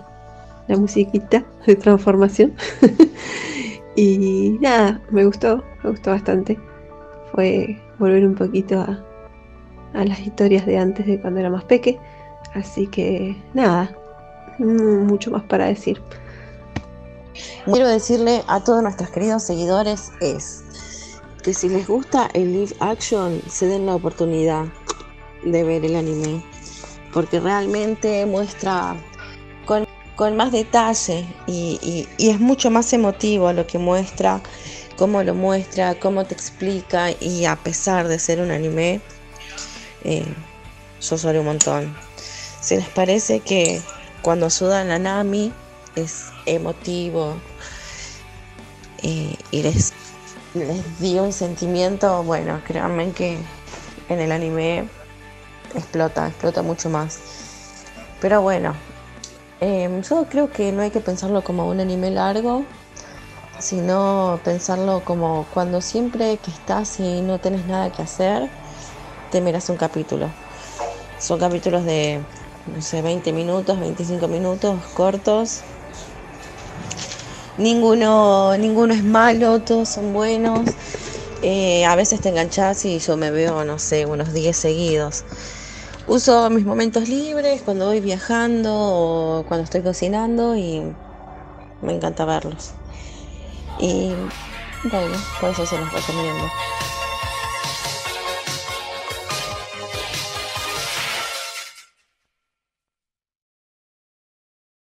la musiquita de transformación. y nada, me gustó, me gustó bastante. Fue volver un poquito a, a las historias de antes de cuando era más peque. Así que nada, mm, mucho más para decir. Quiero decirle a todos nuestros queridos seguidores es que si les gusta el live action, se den la oportunidad de ver el anime, porque realmente muestra con, con más detalle y, y- es mucho más emotivo lo que muestra, cómo lo muestra, cómo te explica y a pesar de ser un anime, eh, yo un montón. Si les parece que cuando sudan a Nami es emotivo, eh, y les, les dio un sentimiento, bueno, créanme que en el anime explota, explota mucho más. Pero bueno, eh, yo creo que no hay que pensarlo como un anime largo, sino pensarlo como cuando siempre que estás y no tenés nada que hacer, te miras un capítulo. Son capítulos de, no sé, 20 minutos, 25 minutos, cortos, Ninguno, ninguno es malo, todos son buenos. Eh, a veces te enganchas y yo me veo, no sé, unos 10 seguidos. Uso mis momentos libres cuando voy viajando o cuando estoy cocinando y me encanta verlos. Y bueno, por eso se los recomiendo.